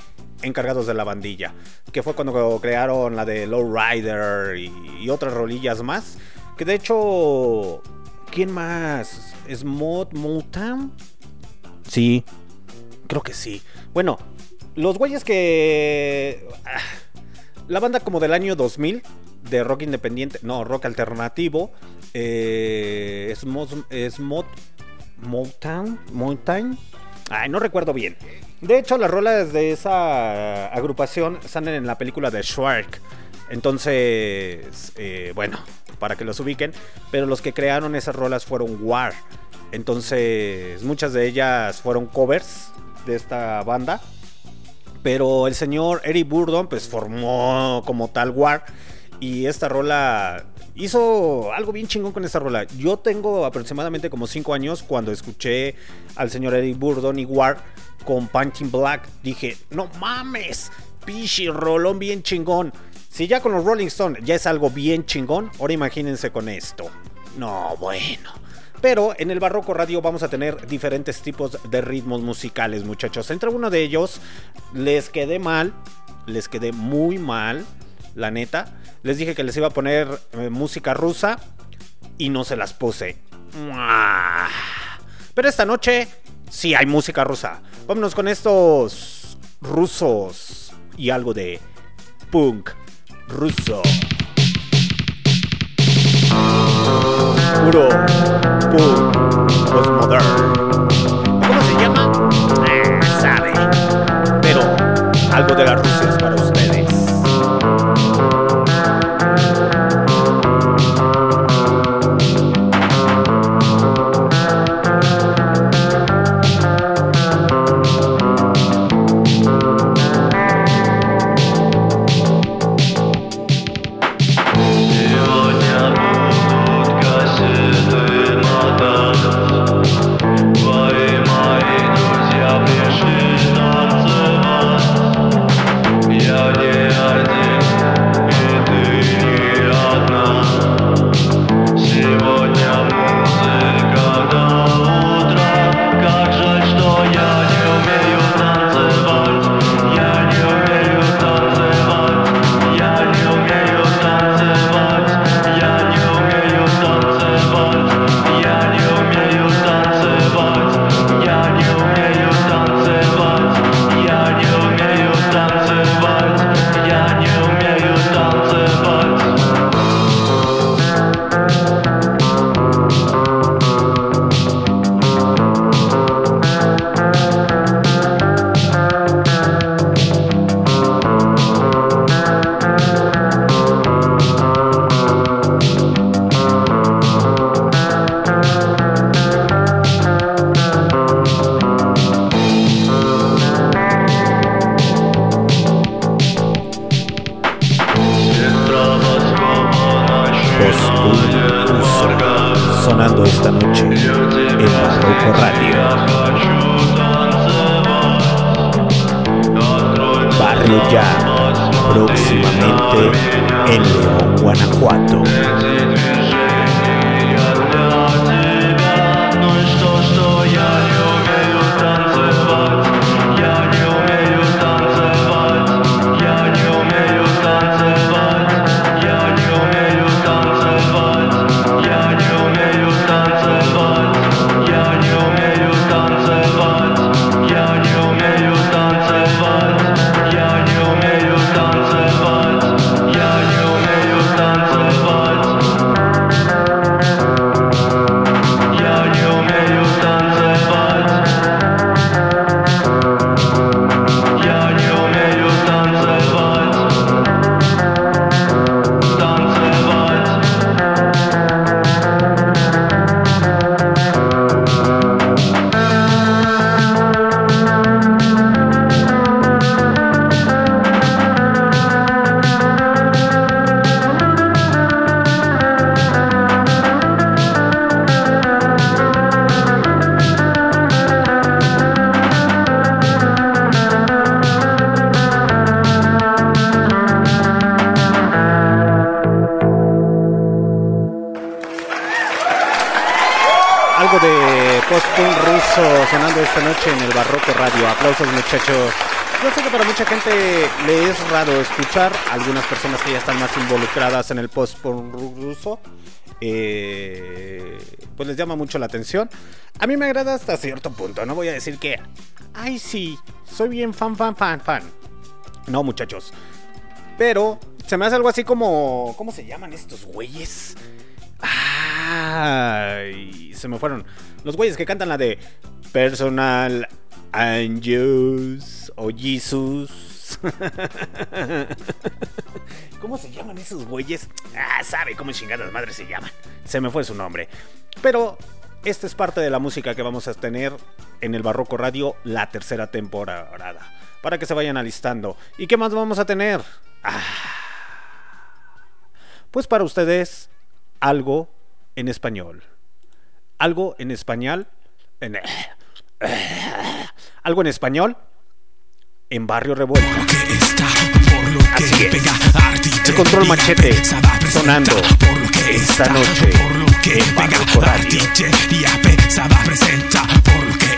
encargados de la bandilla. Que fue cuando crearon la de Low Rider y, y otras rolillas más. Que de hecho, ¿quién más? ¿Es Mod Motown? Sí, creo que sí. Bueno, los güeyes que. ah, La banda como del año 2000 de rock independiente, no, rock alternativo. eh, es Mod. Es Mod Motown. Motown. Ay, no recuerdo bien. De hecho, las rolas de esa agrupación salen en la película de Shark. Entonces, eh, bueno, para que los ubiquen. Pero los que crearon esas rolas fueron War. Entonces, muchas de ellas fueron covers de esta banda. Pero el señor Eric Burdon, pues formó como tal War. Y esta rola hizo algo bien chingón con esta rola. Yo tengo aproximadamente como 5 años cuando escuché al señor Eric Burdon y War con Punching Black. Dije, no mames, pichi rolón bien chingón. Si ya con los Rolling Stones ya es algo bien chingón, ahora imagínense con esto. No, bueno. Pero en el Barroco Radio vamos a tener diferentes tipos de ritmos musicales, muchachos. Entre uno de ellos, les quedé mal, les quedé muy mal, la neta. Les dije que les iba a poner eh, música rusa y no se las puse. Pero esta noche sí hay música rusa. Vámonos con estos rusos y algo de punk ruso. Puro punk postmodern. ¿Cómo se llama? Eh, sabe. Pero algo de la Rusia es para ustedes. Ya, próximamente en León, Guanajuato. Aplausos muchachos. Yo sé que para mucha gente le es raro escuchar, algunas personas que ya están más involucradas en el post-punk ruso, eh, pues les llama mucho la atención. A mí me agrada hasta cierto punto, no voy a decir que, ay sí, soy bien fan, fan, fan, fan. No muchachos. Pero se me hace algo así como, ¿cómo se llaman estos güeyes? Ay, se me fueron. Los güeyes que cantan la de Personal Angels o Jesus. ¿Cómo se llaman esos güeyes? Ah, sabe cómo chingadas madres se llaman. Se me fue su nombre. Pero esta es parte de la música que vamos a tener en el Barroco Radio la tercera temporada. Para que se vayan alistando. ¿Y qué más vamos a tener? Ah, pues para ustedes, algo en español. Algo en español. En, algo en español. En Barrio Revuelto. Así es. El control machete sonando esta noche en lo que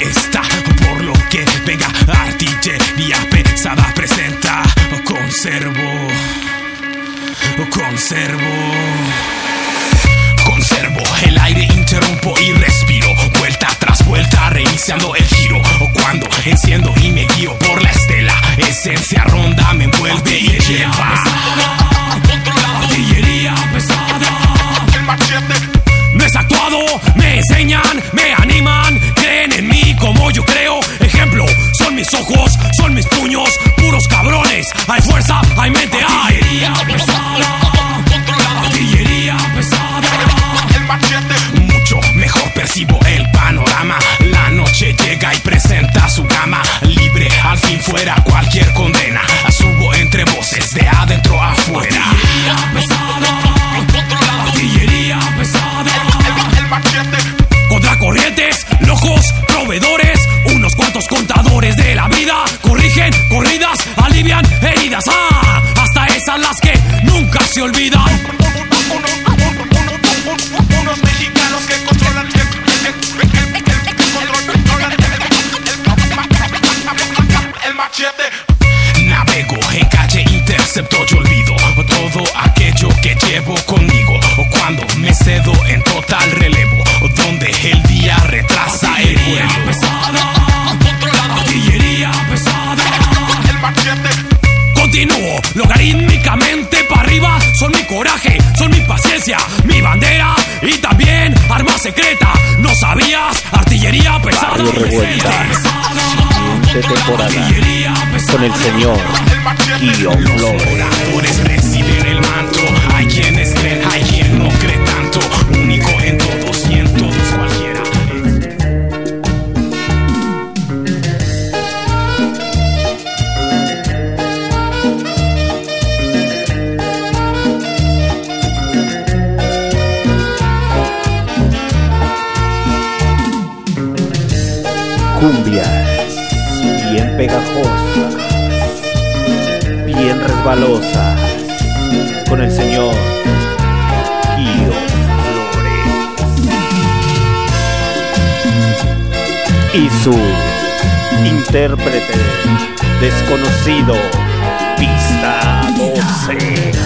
está, por lo que venga artillería pesada presenta conservo, conservo. El aire, interrumpo y respiro. Vuelta tras vuelta, reiniciando el giro. O cuando enciendo y me guío por la estela. Esencia ronda me envuelve y lleva. Artillería pesada. El machete. No es actuado, me enseñan, me animan, creen en mí como yo creo. Ejemplo, son mis ojos, son mis puños, puros cabrones. Hay fuerza, hay mente, hay. Artillería pesada. Machete. Mucho mejor percibo el panorama. La noche llega y presenta su gama. Libre, al fin fuera cualquier condena. Subo entre voces de adentro afuera. Artillería pesada. Artillería pesada. El machete. Contra corrientes, locos, proveedores, unos cuantos contadores de la vida. Corrigen corridas, alivian heridas. Ah, hasta esas las que nunca se olvidan. Con el señor Kio Flores. Oradores reciben el manto. Hay quienes creen, hay quien no cree tanto. Único en todos y en todos cualquiera pegajosa, bien resbalosa, con el señor Kio Flores y su intérprete desconocido, Pista 12.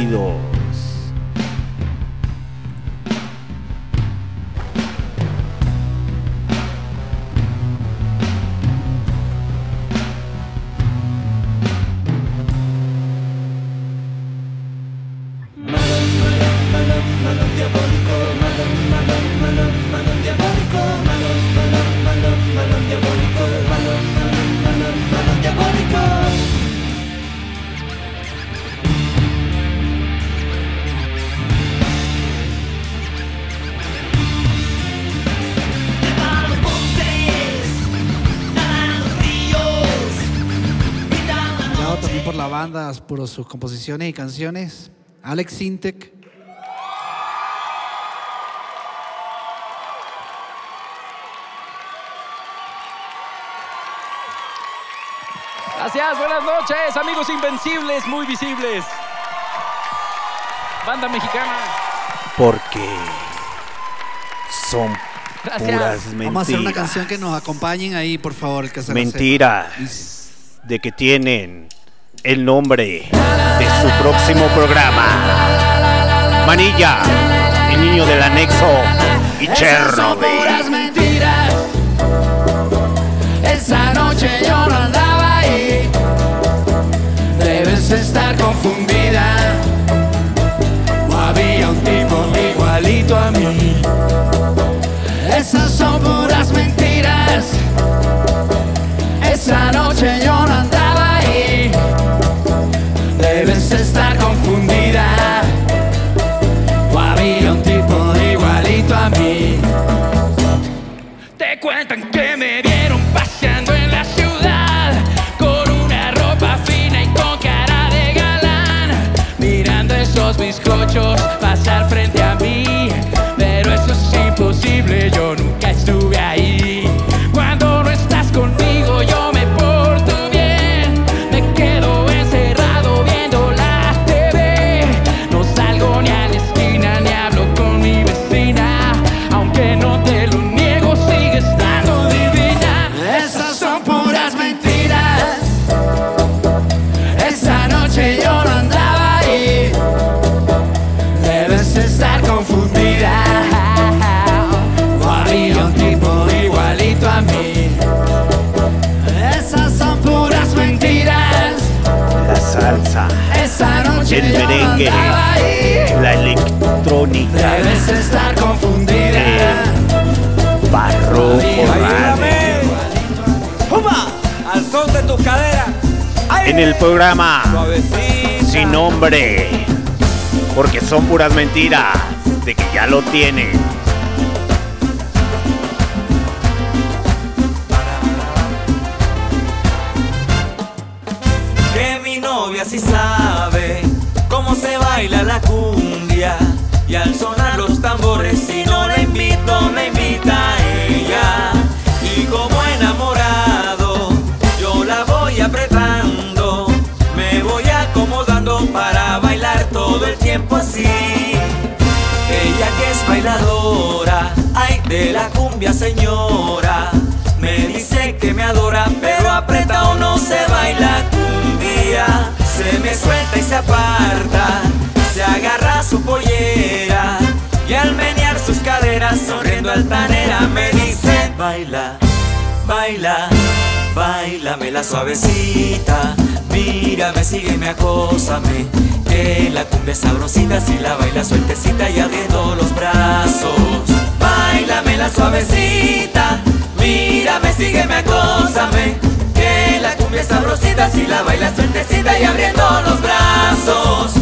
sonido. más por sus composiciones y canciones, Alex Sintek. Gracias, buenas noches, amigos invencibles, muy visibles. Banda mexicana. Porque son puras mentiras. Vamos a hacer una canción que nos acompañen ahí, por favor. Que se Mentiras de que tienen el nombre de su próximo programa. Manilla, el niño del anexo y Chernobyl. Esas mentiras. Esa noche yo no andaba ahí. Debes estar confundida. No había un tipo igualito a mí. Esas son puras mentiras. Esa noche muchachos pasar frente la electrónica, Debes estar confundida. barroco radio. ¡Pumba! Al son de tus caderas. En el programa Suavecita. sin nombre, porque son puras mentiras de que ya lo tienen. De la cumbia señora. Me dice que me adora, pero apretado no se baila cumbia. Se me suelta y se aparta, se agarra su pollera. Y al menear sus caderas, sonriendo altanera, me dice: Baila, baila, bailame la suavecita. Mírame, sígueme, acósame. Que la cumbia sabrosita si la baila sueltecita y abriendo los brazos. Bailame la suavecita. Mírame, sígueme, acósame Que la cumbia sabrosita Si la bailas sueltecita y abriendo los brazos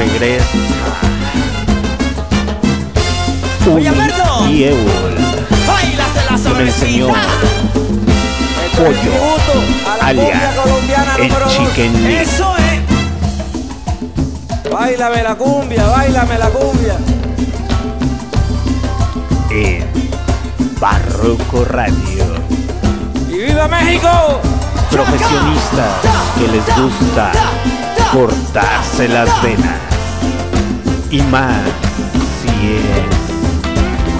regresa. Oye, Alberto. Y la con el señor Pollo, alias el. Chicken. Eso es Báilame la cumbia, báilame la cumbia. en Barroco Radio. ¡Y viva México! Profesionistas que les gusta cortarse las venas. Y más si es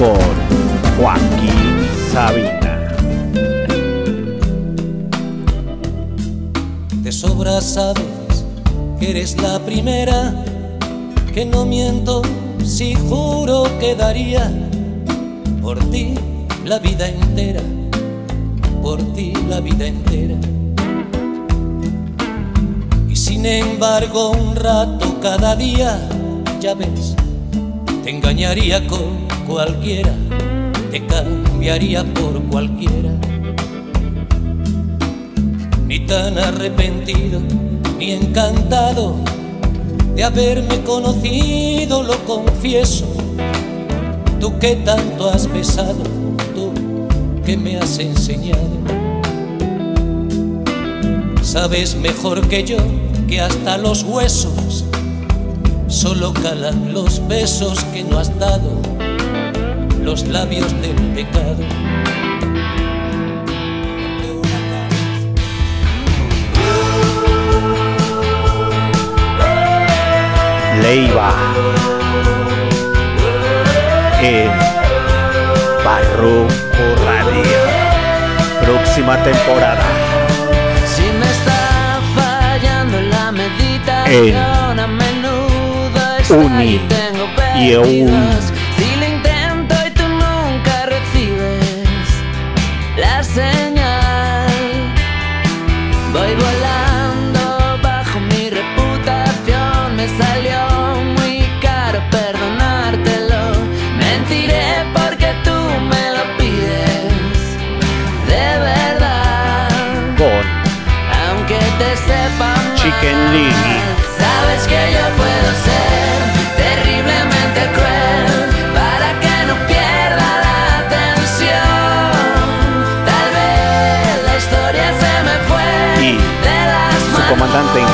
con Joaquín Sabina. De sobra sabes que eres la primera, que no miento si juro que daría por ti la vida entera, por ti la vida entera. Y sin embargo un rato cada día, ya ves, te engañaría con cualquiera, te cambiaría por cualquiera. Ni tan arrepentido, ni encantado de haberme conocido, lo confieso. Tú que tanto has besado, tú que me has enseñado. Sabes mejor que yo que hasta los huesos solo calan los besos que no has dado, los labios del pecado. Leiva en Barroco Radio. Próxima temporada. Si me está fallando la meditación, a menudo está Uni y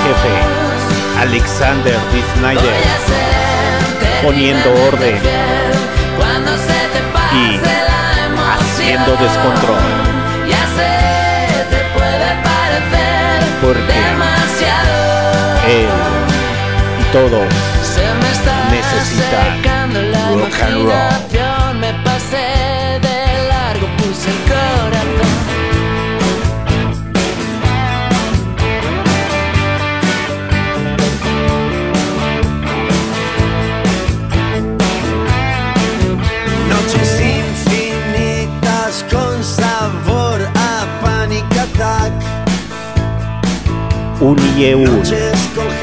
jefe, Alexander D. Snyder, poniendo orden y haciendo descontrol. Porque él y todos necesitan rock and roll. UNIEUR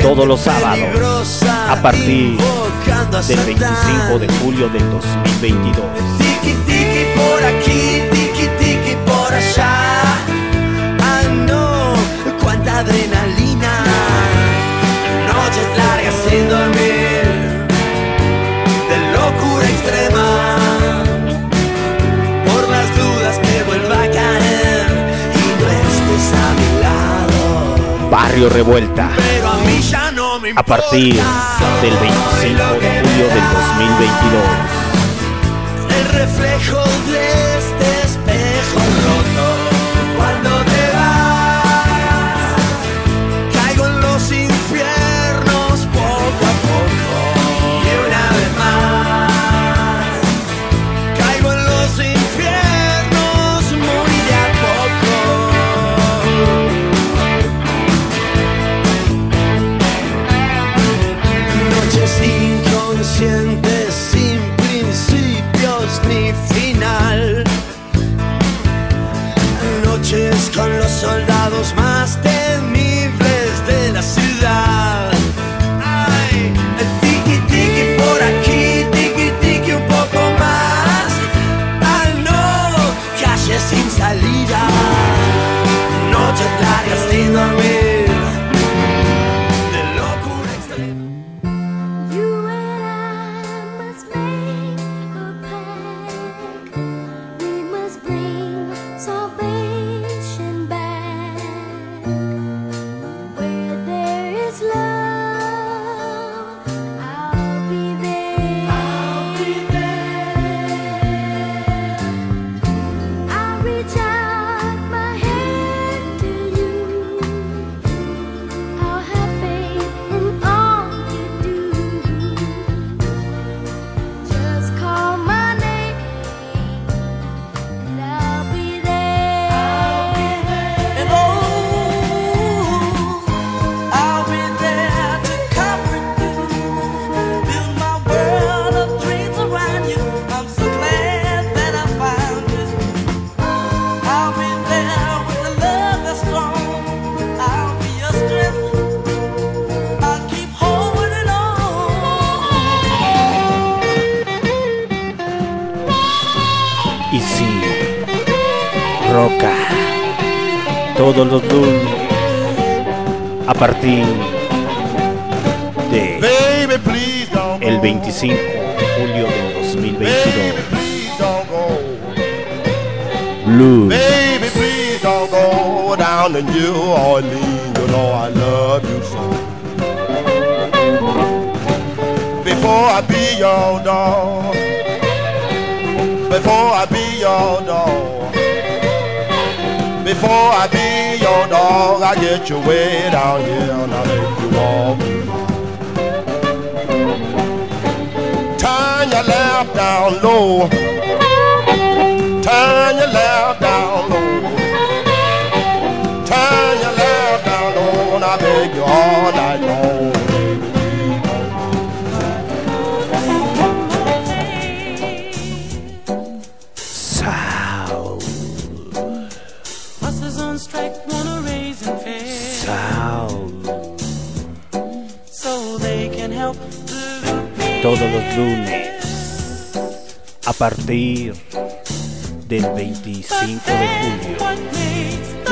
todos los sábados a partir del 25 de julio del 2022. Tiki tiki por aquí, tiki tiki por allá. Ah no, cuánta adrenalina. Noches largas siendo Barrio Revuelta. A partir del 25 de julio del 2022. partir del 25 de julio.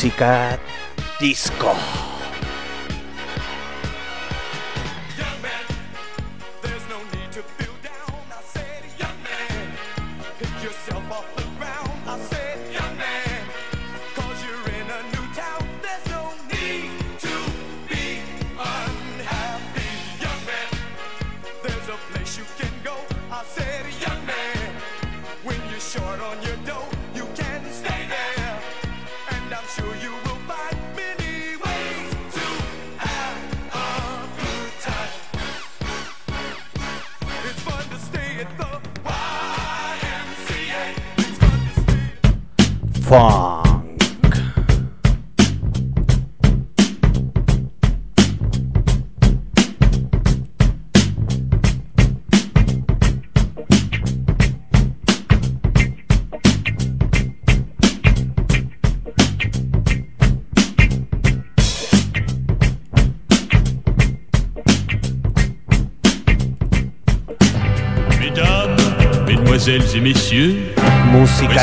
música disco.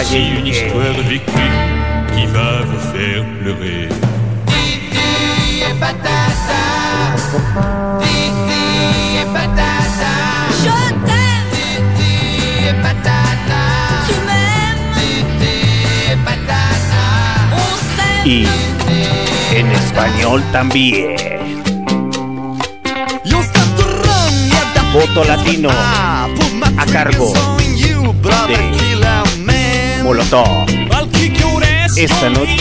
voici une histoire vécue qui va vous faire pleurer. Titi et patata, Titi et patata, je t'aime. Titi et patata, tu m'aimes. Titi et patata, on s'aime. Y en espagnol también.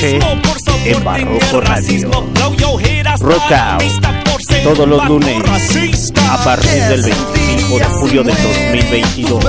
en Barroco Radio. Rock out todos los lunes a partir del 25 de julio del 2022.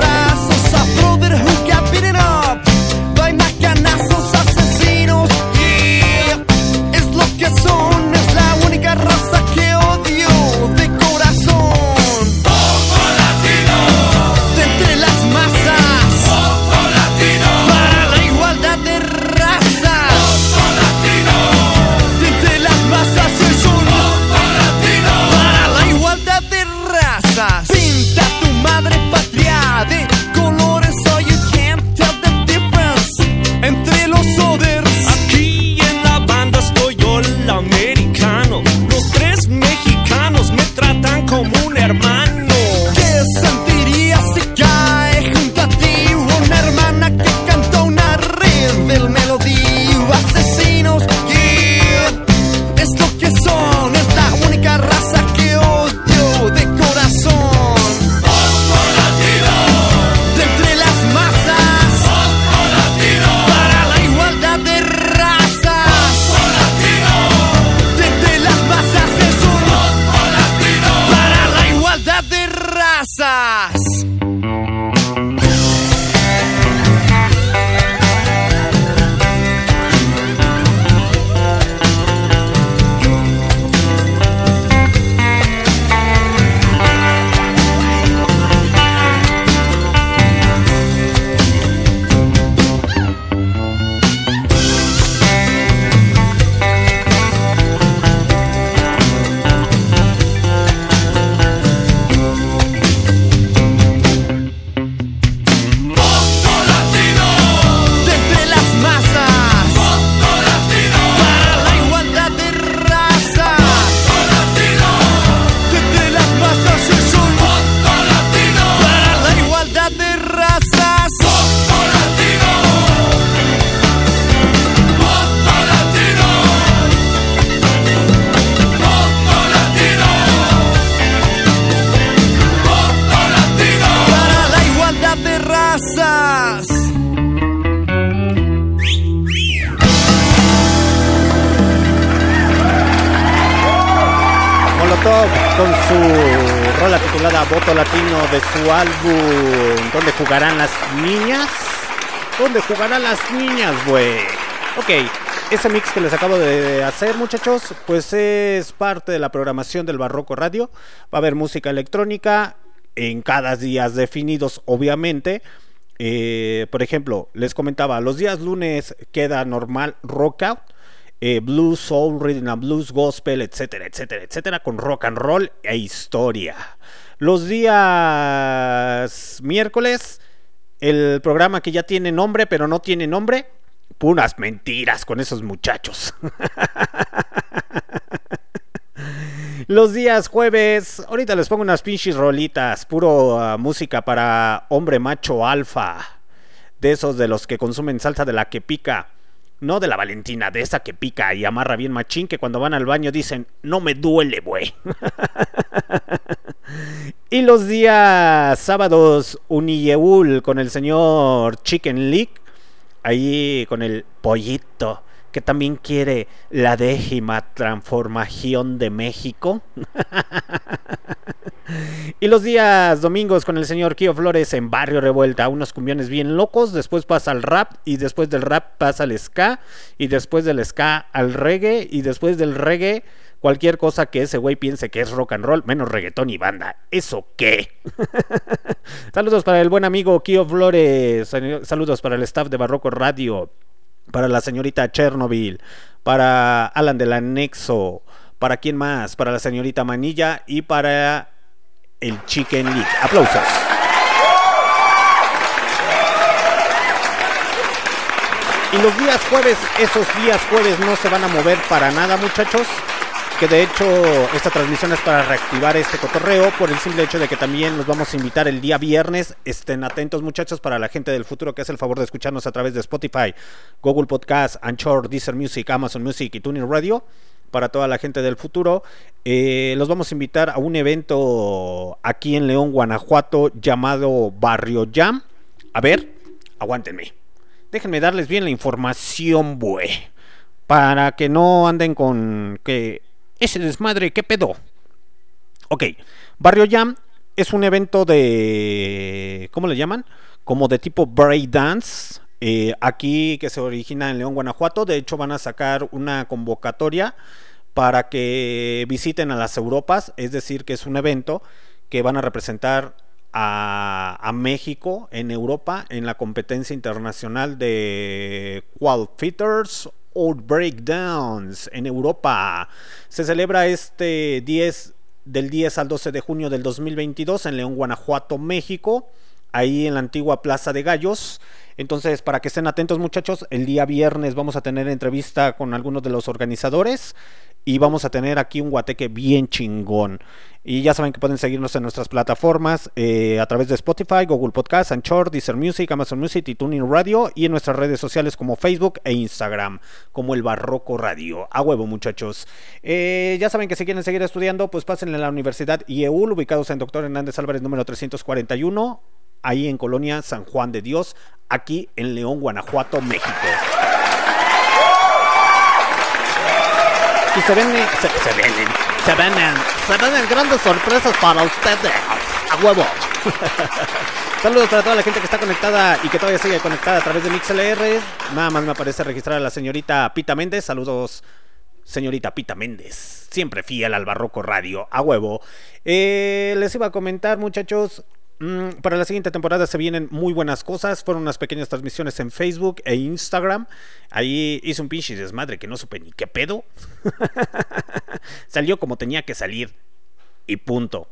Voto Latino de su álbum ¿Dónde jugarán las niñas? ¿Dónde jugarán las niñas, güey? Ok, ese mix que les acabo de hacer, muchachos, pues es parte de la programación del Barroco Radio. Va a haber música electrónica en cada días definidos, obviamente. Eh, por ejemplo, les comentaba, los días lunes queda normal rock out, eh, blues, soul, rhythm blues, gospel, etcétera, etcétera, etcétera, con rock and roll e historia. Los días miércoles, el programa que ya tiene nombre, pero no tiene nombre, puras mentiras con esos muchachos. Los días jueves, ahorita les pongo unas pinches rolitas, puro ah, música para hombre macho alfa, de esos de los que consumen salsa de la que pica, no de la Valentina, de esa que pica y amarra bien machín, que cuando van al baño dicen, no me duele, güey. y los días sábados, Uniyeul con el señor Chicken League, ahí con el pollito que también quiere la décima transformación de México. y los días domingos con el señor Kio Flores en Barrio Revuelta, unos cumbiones bien locos, después pasa al rap y después del rap pasa al ska y después del ska al reggae y después del reggae cualquier cosa que ese güey piense que es rock and roll, menos reggaetón y banda. ¿Eso qué? Saludos para el buen amigo Kio Flores, saludos para el staff de Barroco Radio para la señorita Chernobyl, para Alan del Anexo, para quién más, para la señorita Manilla y para el Chicken League. Aplausos. Y los días jueves, esos días jueves no se van a mover para nada muchachos que de hecho esta transmisión es para reactivar este cotorreo por el simple hecho de que también nos vamos a invitar el día viernes. Estén atentos muchachos para la gente del futuro que hace el favor de escucharnos a través de Spotify, Google Podcast, Anchor, Deezer Music, Amazon Music y Tuning Radio. Para toda la gente del futuro, eh, los vamos a invitar a un evento aquí en León, Guanajuato, llamado Barrio Jam. A ver, aguántenme. Déjenme darles bien la información, güey. Para que no anden con que ese desmadre, ¿qué pedo? Ok, Barrio Jam es un evento de. ¿Cómo le llaman? Como de tipo breakdance. Eh, aquí que se origina en León, Guanajuato. De hecho, van a sacar una convocatoria para que visiten a las Europas. Es decir, que es un evento que van a representar a, a, México en Europa en la competencia internacional de Qual Fitters Old Breakdowns en Europa. Se celebra este 10 del 10 al 12 de junio del 2022 en León, Guanajuato, México, ahí en la antigua Plaza de Gallos. Entonces, para que estén atentos muchachos, el día viernes vamos a tener entrevista con algunos de los organizadores y vamos a tener aquí un guateque bien chingón. Y ya saben que pueden seguirnos en nuestras plataformas eh, a través de Spotify, Google Podcast, Anchor, Deezer Music, Amazon Music y Tuning Radio y en nuestras redes sociales como Facebook e Instagram, como el Barroco Radio. A huevo, muchachos. Eh, ya saben que si quieren seguir estudiando, pues pasen en la Universidad IEUL, ubicados en Doctor Hernández Álvarez número 341, ahí en Colonia San Juan de Dios, aquí en León, Guanajuato, México. Y se venden, se, se venden, se venden, se venden grandes sorpresas para ustedes. A huevo. Saludos para toda la gente que está conectada y que todavía sigue conectada a través de MixLR. Nada más me aparece registrar a la señorita Pita Méndez. Saludos, señorita Pita Méndez. Siempre fiel al Barroco Radio. A huevo. Eh, les iba a comentar, muchachos. Mm, para la siguiente temporada se vienen muy buenas cosas. Fueron unas pequeñas transmisiones en Facebook e Instagram. Ahí hice un pinche desmadre que no supe ni qué pedo. Salió como tenía que salir. Y punto.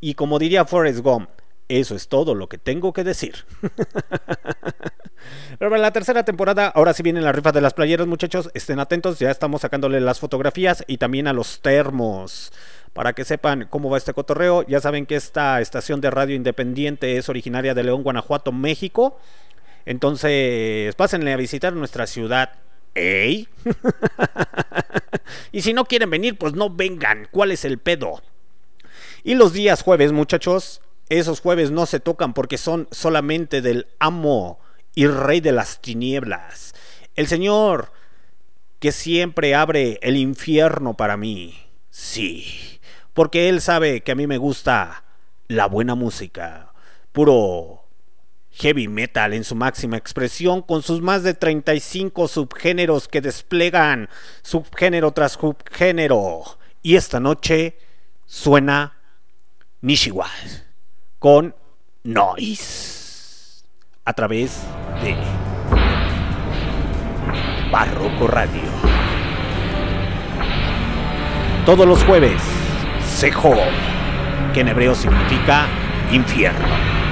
Y como diría Forrest Gump, eso es todo lo que tengo que decir. Pero para la tercera temporada, ahora sí vienen las rifas de las playeras, muchachos. Estén atentos, ya estamos sacándole las fotografías y también a los termos. Para que sepan cómo va este cotorreo, ya saben que esta estación de radio independiente es originaria de León, Guanajuato, México. Entonces, pásenle a visitar nuestra ciudad. ¿Ey? y si no quieren venir, pues no vengan. ¿Cuál es el pedo? Y los días jueves, muchachos, esos jueves no se tocan porque son solamente del amo y rey de las tinieblas. El Señor que siempre abre el infierno para mí. Sí, porque Él sabe que a mí me gusta la buena música, puro heavy metal en su máxima expresión con sus más de 35 subgéneros que desplegan subgénero tras subgénero. Y esta noche suena Nishiwa con Noise a través de Barroco Radio. Todos los jueves, Sejo, que en hebreo significa infierno.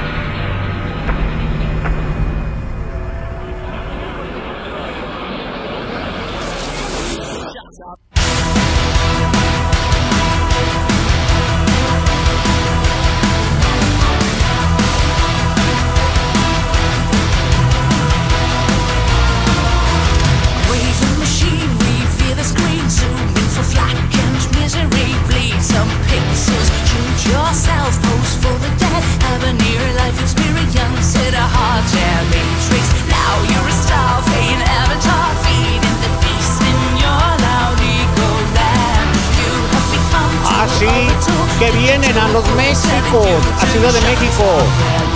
Que vienen a los Méxicos, a Ciudad de México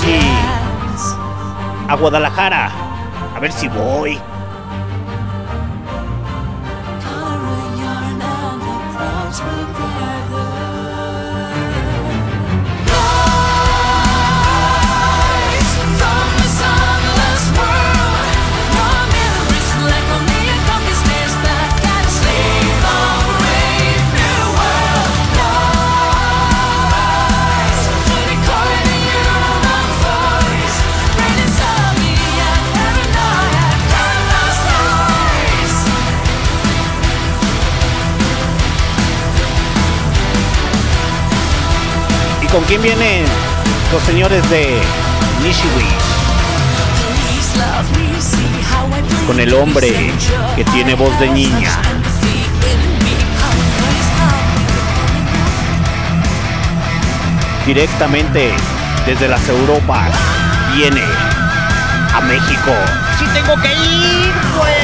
y a Guadalajara. A ver si voy. Con quién vienen los señores de Nishiwi? Con el hombre que tiene voz de niña. Directamente desde las Europas viene a México. Sí tengo que ir, güey.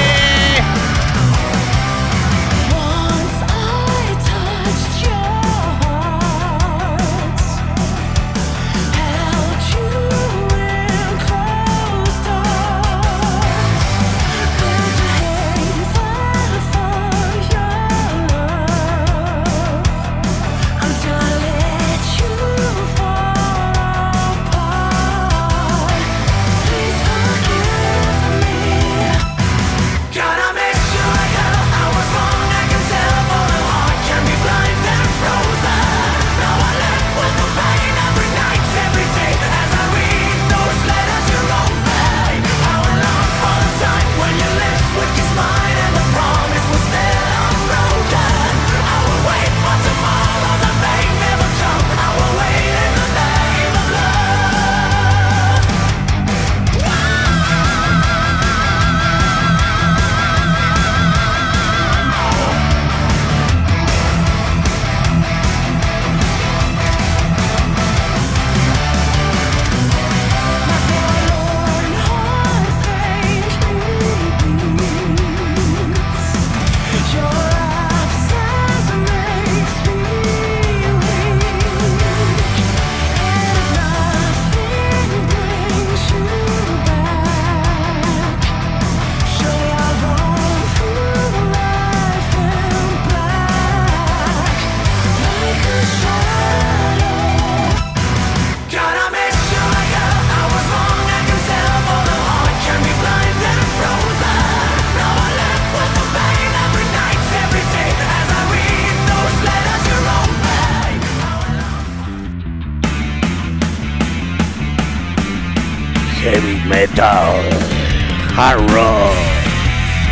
Hard rock,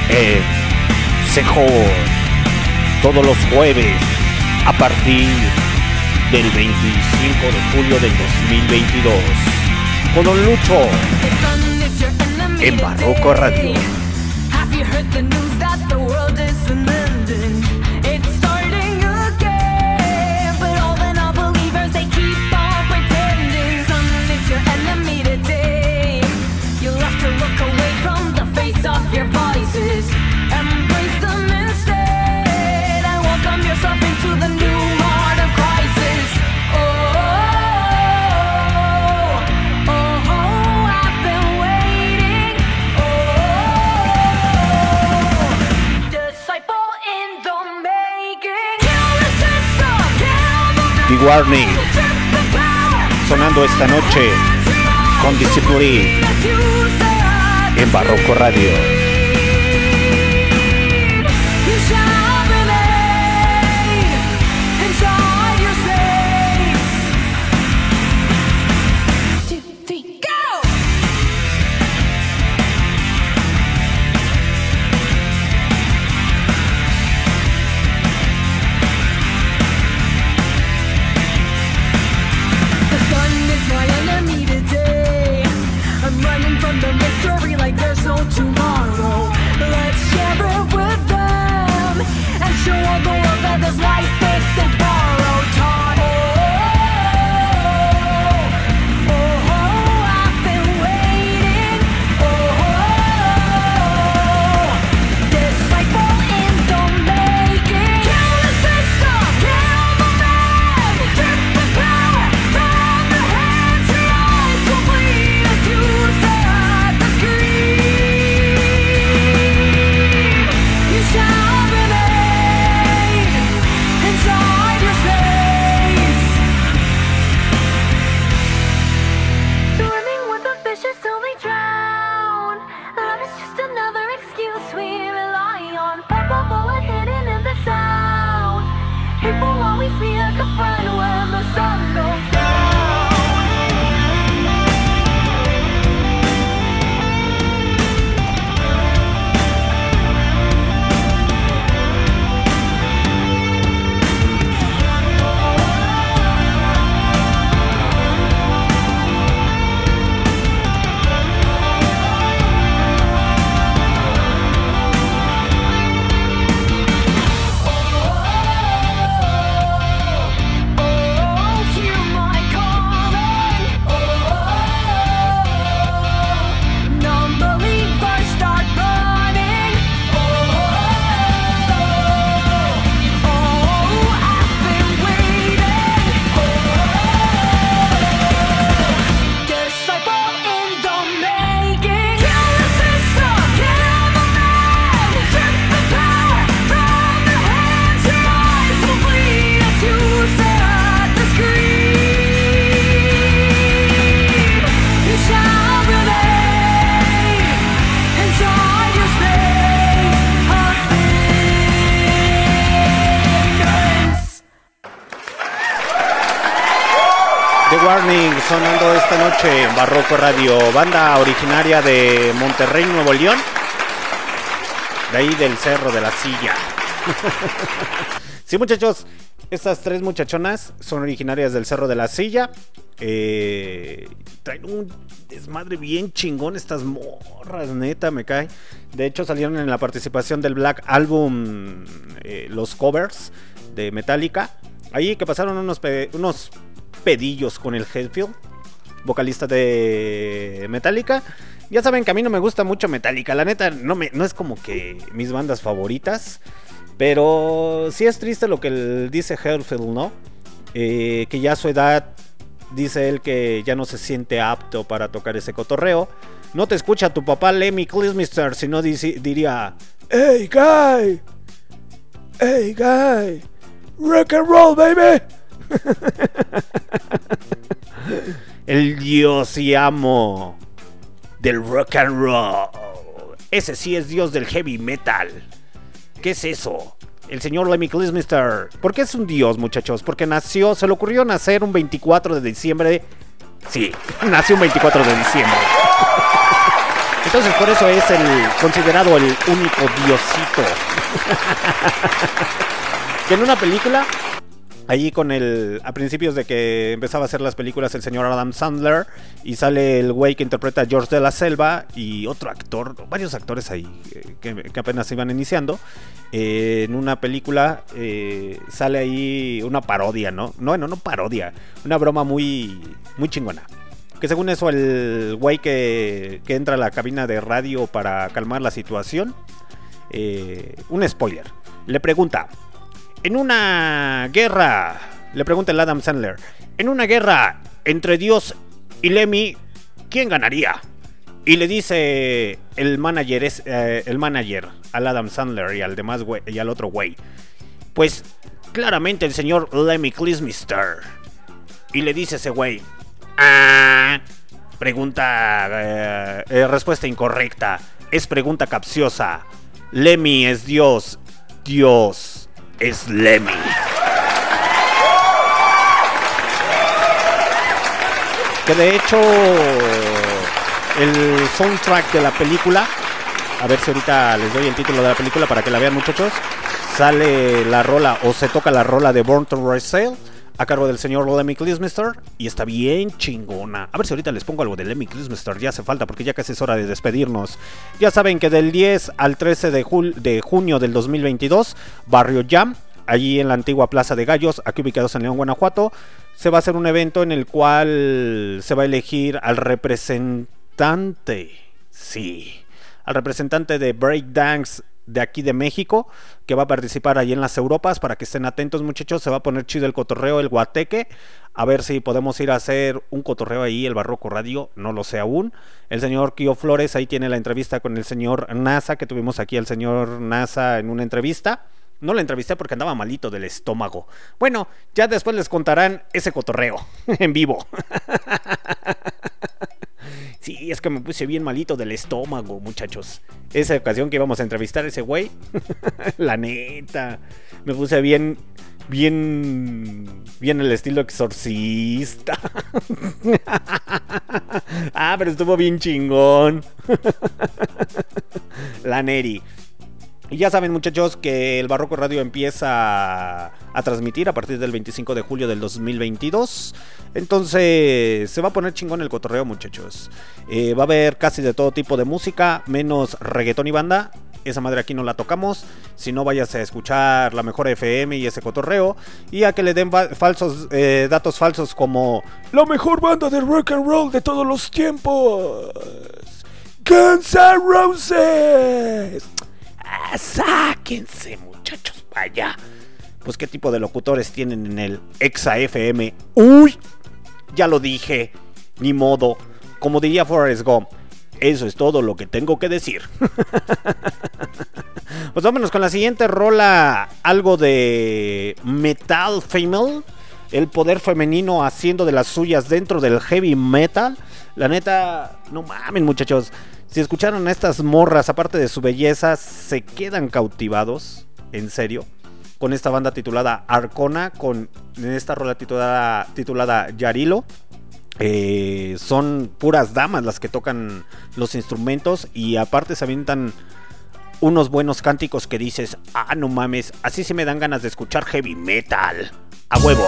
en Sejo, todos los jueves a partir del 25 de julio del 2022 con Don Lucho en Barroco Radio. Warning. Sonando esta noche con Discipline en Barroco Radio. Barroco Radio, banda originaria de Monterrey, Nuevo León. De ahí del Cerro de la Silla. sí, muchachos, estas tres muchachonas son originarias del Cerro de la Silla. Eh, traen un desmadre bien chingón estas morras, neta, me cae. De hecho, salieron en la participación del Black Album, eh, los covers de Metallica. Ahí que pasaron unos, unos pedillos con el Hetfield, vocalista de Metallica. Ya saben que a mí no me gusta mucho Metallica, la neta no, no es como que mis bandas favoritas. Pero sí es triste lo que dice Hetfield, ¿no? Eh, que ya a su edad dice él que ya no se siente apto para tocar ese cotorreo. No te escucha tu papá Lemmy Kilmister, si no diría... Hey, guy. Hey, guy. Rock and roll, baby. El dios y amo del rock and roll. Ese sí es dios del heavy metal. ¿Qué es eso? El señor Lemmy Kilmister. ¿Por qué es un dios, muchachos? Porque nació, se le ocurrió nacer un 24 de diciembre. Sí, nació un 24 de diciembre. Entonces por eso es el considerado el único diosito. que en una película, allí con el. A principios de que empezaba a hacer las películas el señor Adam Sandler. Y sale el güey que interpreta a George de la Selva. Y otro actor, varios actores ahí eh, que, apenas iban iniciando. eh, en una película eh, sale ahí una parodia, ¿no? No, bueno, no parodia. Una broma muy, muy chingona. Que según eso, el güey que, que entra a la cabina de radio para calmar la situación. un spoiler. Le pregunta. En una guerra. Le pregunta el Adam Sandler. En una guerra entre Dios y Lemmy. ¿Quién ganaría? Y le dice el manager, es, eh, el manager al Adam Sandler y al demás y al otro güey. Pues claramente el señor Lemmy Kilmister. Y le dice ese güey, ah, pregunta, eh, eh, respuesta incorrecta, es pregunta capciosa. Lemmy es Dios, Dios es Lemmy. Que de hecho el soundtrack de la película, a ver si ahorita les doy el título de la película para que la vean muchachos, sale la rola o se toca la rola de Born to a cargo del señor Lemmy Kilmister y está bien chingona. A ver si ahorita les pongo algo de Lemmy Kilmister, ya hace falta porque ya casi es hora de despedirnos. Ya saben que del 10 al 13 de, jul- de junio del 2022, Barrio Jam, allí en la antigua Plaza de Gallos, aquí ubicados en León, Guanajuato, se va a hacer un evento en el cual se va a elegir al representante, sí, al representante de Breakdance de aquí de México, que va a participar ahí en las Europas, para que estén atentos muchachos, se va a poner chido el cotorreo, el guateque, a ver si podemos ir a hacer un cotorreo ahí, el Barroco Radio, no lo sé aún. El señor Kio Flores ahí tiene la entrevista con el señor NASA, que tuvimos aquí al señor NASA en una entrevista. No la entrevisté porque andaba malito del estómago. Bueno, ya después les contarán ese cotorreo en vivo. Sí, es que me puse bien malito del estómago, muchachos. Esa ocasión que íbamos a entrevistar a ese güey, la neta, me puse bien, bien, bien el estilo exorcista. ah, pero estuvo bien chingón. la Neri. Y ya saben muchachos que el Barroco Radio empieza a transmitir a partir del 25 de julio del 2022. Entonces se va a poner chingón el cotorreo muchachos. Eh, va a haber casi de todo tipo de música, menos reggaetón y banda. Esa madre aquí no la tocamos. Si no vayas a escuchar la mejor FM y ese cotorreo. Y a que le den falsos eh, datos falsos como La mejor banda de rock and roll de todos los tiempos. Guns N' Roses. Ah, sáquense, muchachos, para allá. Pues qué tipo de locutores tienen en el Exa FM. Uy, ya lo dije. Ni modo. Como diría Forrest Gump. Eso es todo lo que tengo que decir. pues vámonos con la siguiente rola. Algo de Metal Female. El poder femenino haciendo de las suyas dentro del heavy metal. La neta, no mamen muchachos. Si escucharon a estas morras, aparte de su belleza, se quedan cautivados. En serio. Con esta banda titulada Arcona. Con esta rola titulada, Yarilo. Eh, son puras damas las que tocan los instrumentos. Y aparte se avientan unos buenos cánticos que dices, ah, no mames, así sí me dan ganas de escuchar heavy metal. A huevo.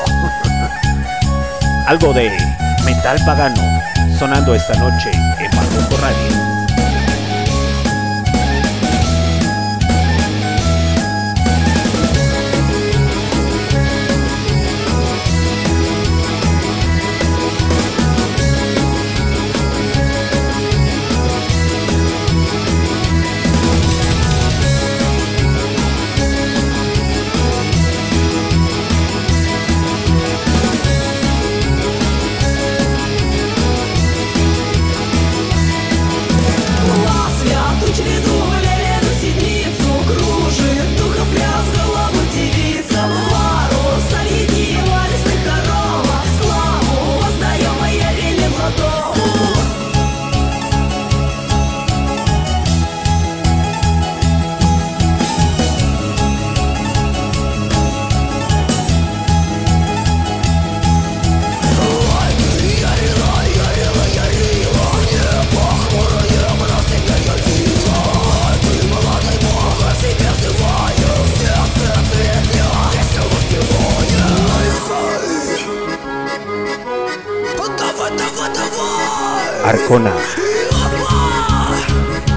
Algo de metal pagano sonando esta noche en Barroco Radio. Arcona.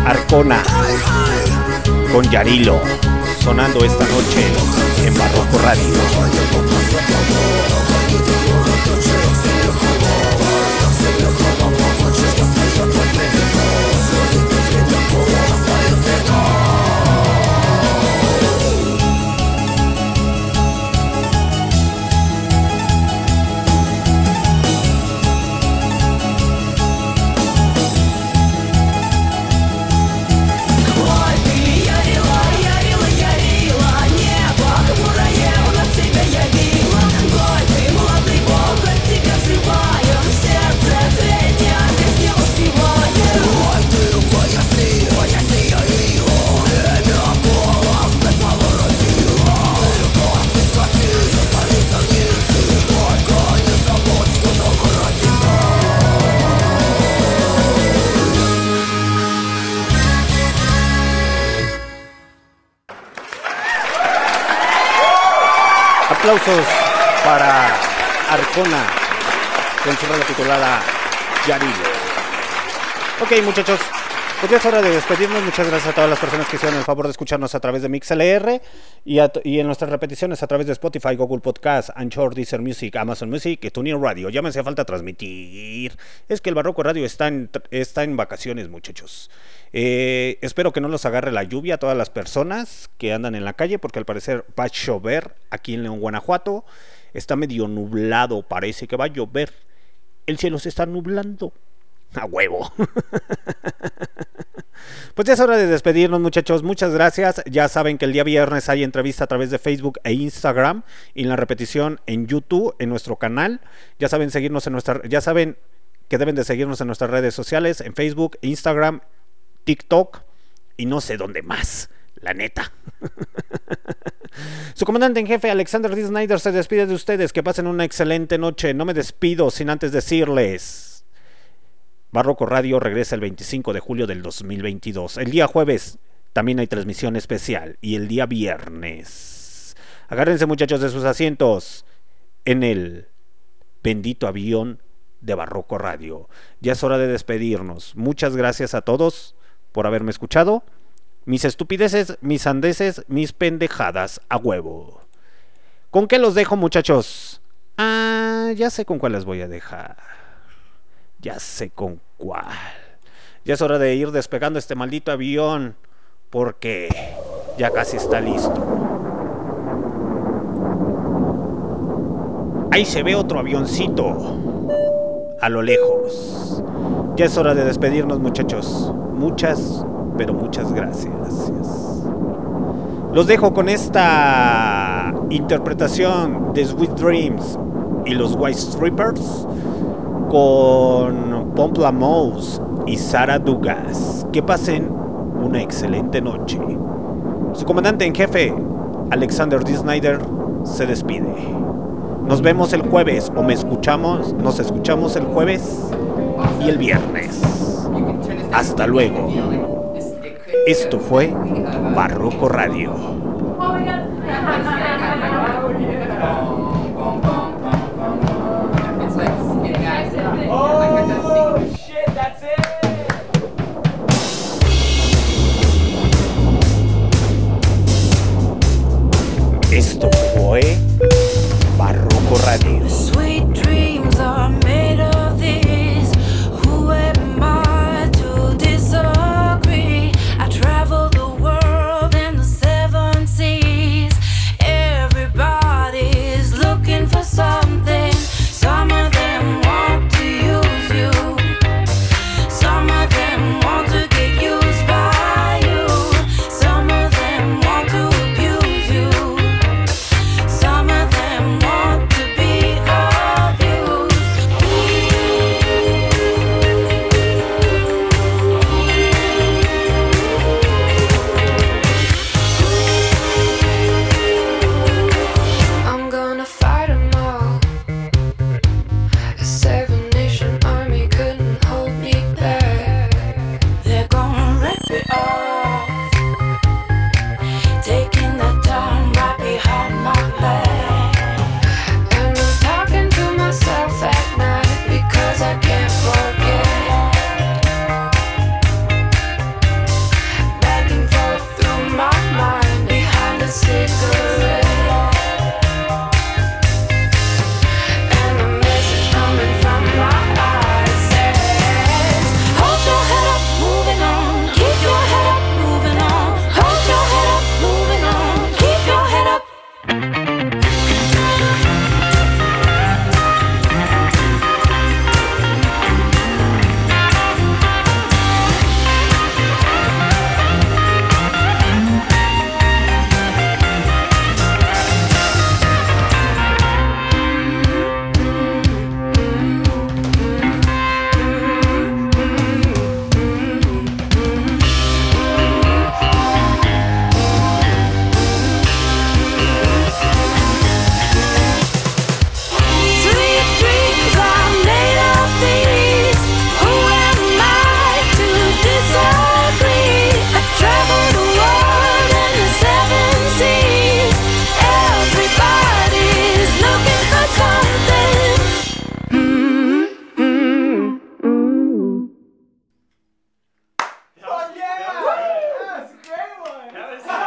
Arcona. Con Yarilo. Sonando esta noche en Barroco Radio. Rola titulada Yarilo. Ok, muchachos, pues ya es hora de despedirnos. Muchas gracias a todas las personas que hicieron el favor de escucharnos a través de MixLR y, a- y en nuestras repeticiones a través de Spotify, Google Podcast, Anchor, Deezer Music, Amazon Music y TuneIn Radio. Ya me hacía falta transmitir. Es que el Barroco Radio está en, está en vacaciones, muchachos. Eh, espero que no los agarre la lluvia a todas las personas que andan en la calle, porque al parecer va a llover aquí en León, Guanajuato. Está medio nublado, parece que va a llover. El cielo se está nublando. A huevo. Pues ya es hora de despedirnos, muchachos. Muchas gracias. Ya saben que el día viernes hay entrevista a través de Facebook e Instagram y en la repetición en YouTube, en nuestro canal. Ya saben seguirnos en nuestra, ya saben que deben de seguirnos en nuestras redes sociales, en Facebook, Instagram, TikTok y no sé dónde más. La neta. Su comandante en jefe, Alexander D. Snyder, se despide de ustedes. Que pasen una excelente noche. No me despido sin antes decirles. Barroco Radio regresa el 25 de julio del 2022. El día jueves también hay transmisión especial. Y el día viernes. Agárrense muchachos de sus asientos en el bendito avión de Barroco Radio. Ya es hora de despedirnos. Muchas gracias a todos por haberme escuchado. Mis estupideces, mis andeses, mis pendejadas a huevo. ¿Con qué los dejo muchachos? Ah, ya sé con cuál les voy a dejar. Ya sé con cuál. Ya es hora de ir despegando este maldito avión. Porque ya casi está listo. Ahí se ve otro avioncito. A lo lejos. Ya es hora de despedirnos muchachos. Muchas, pero muchas gracias. Los dejo con esta interpretación de Sweet Dreams y los White Strippers con Pompla Mouse y Sara Dugas. Que pasen una excelente noche. Su comandante en jefe, Alexander D. Snyder, se despide. Nos vemos el jueves o me escuchamos, nos escuchamos el jueves y el viernes. Hasta luego. Esto fue Barroco Radio.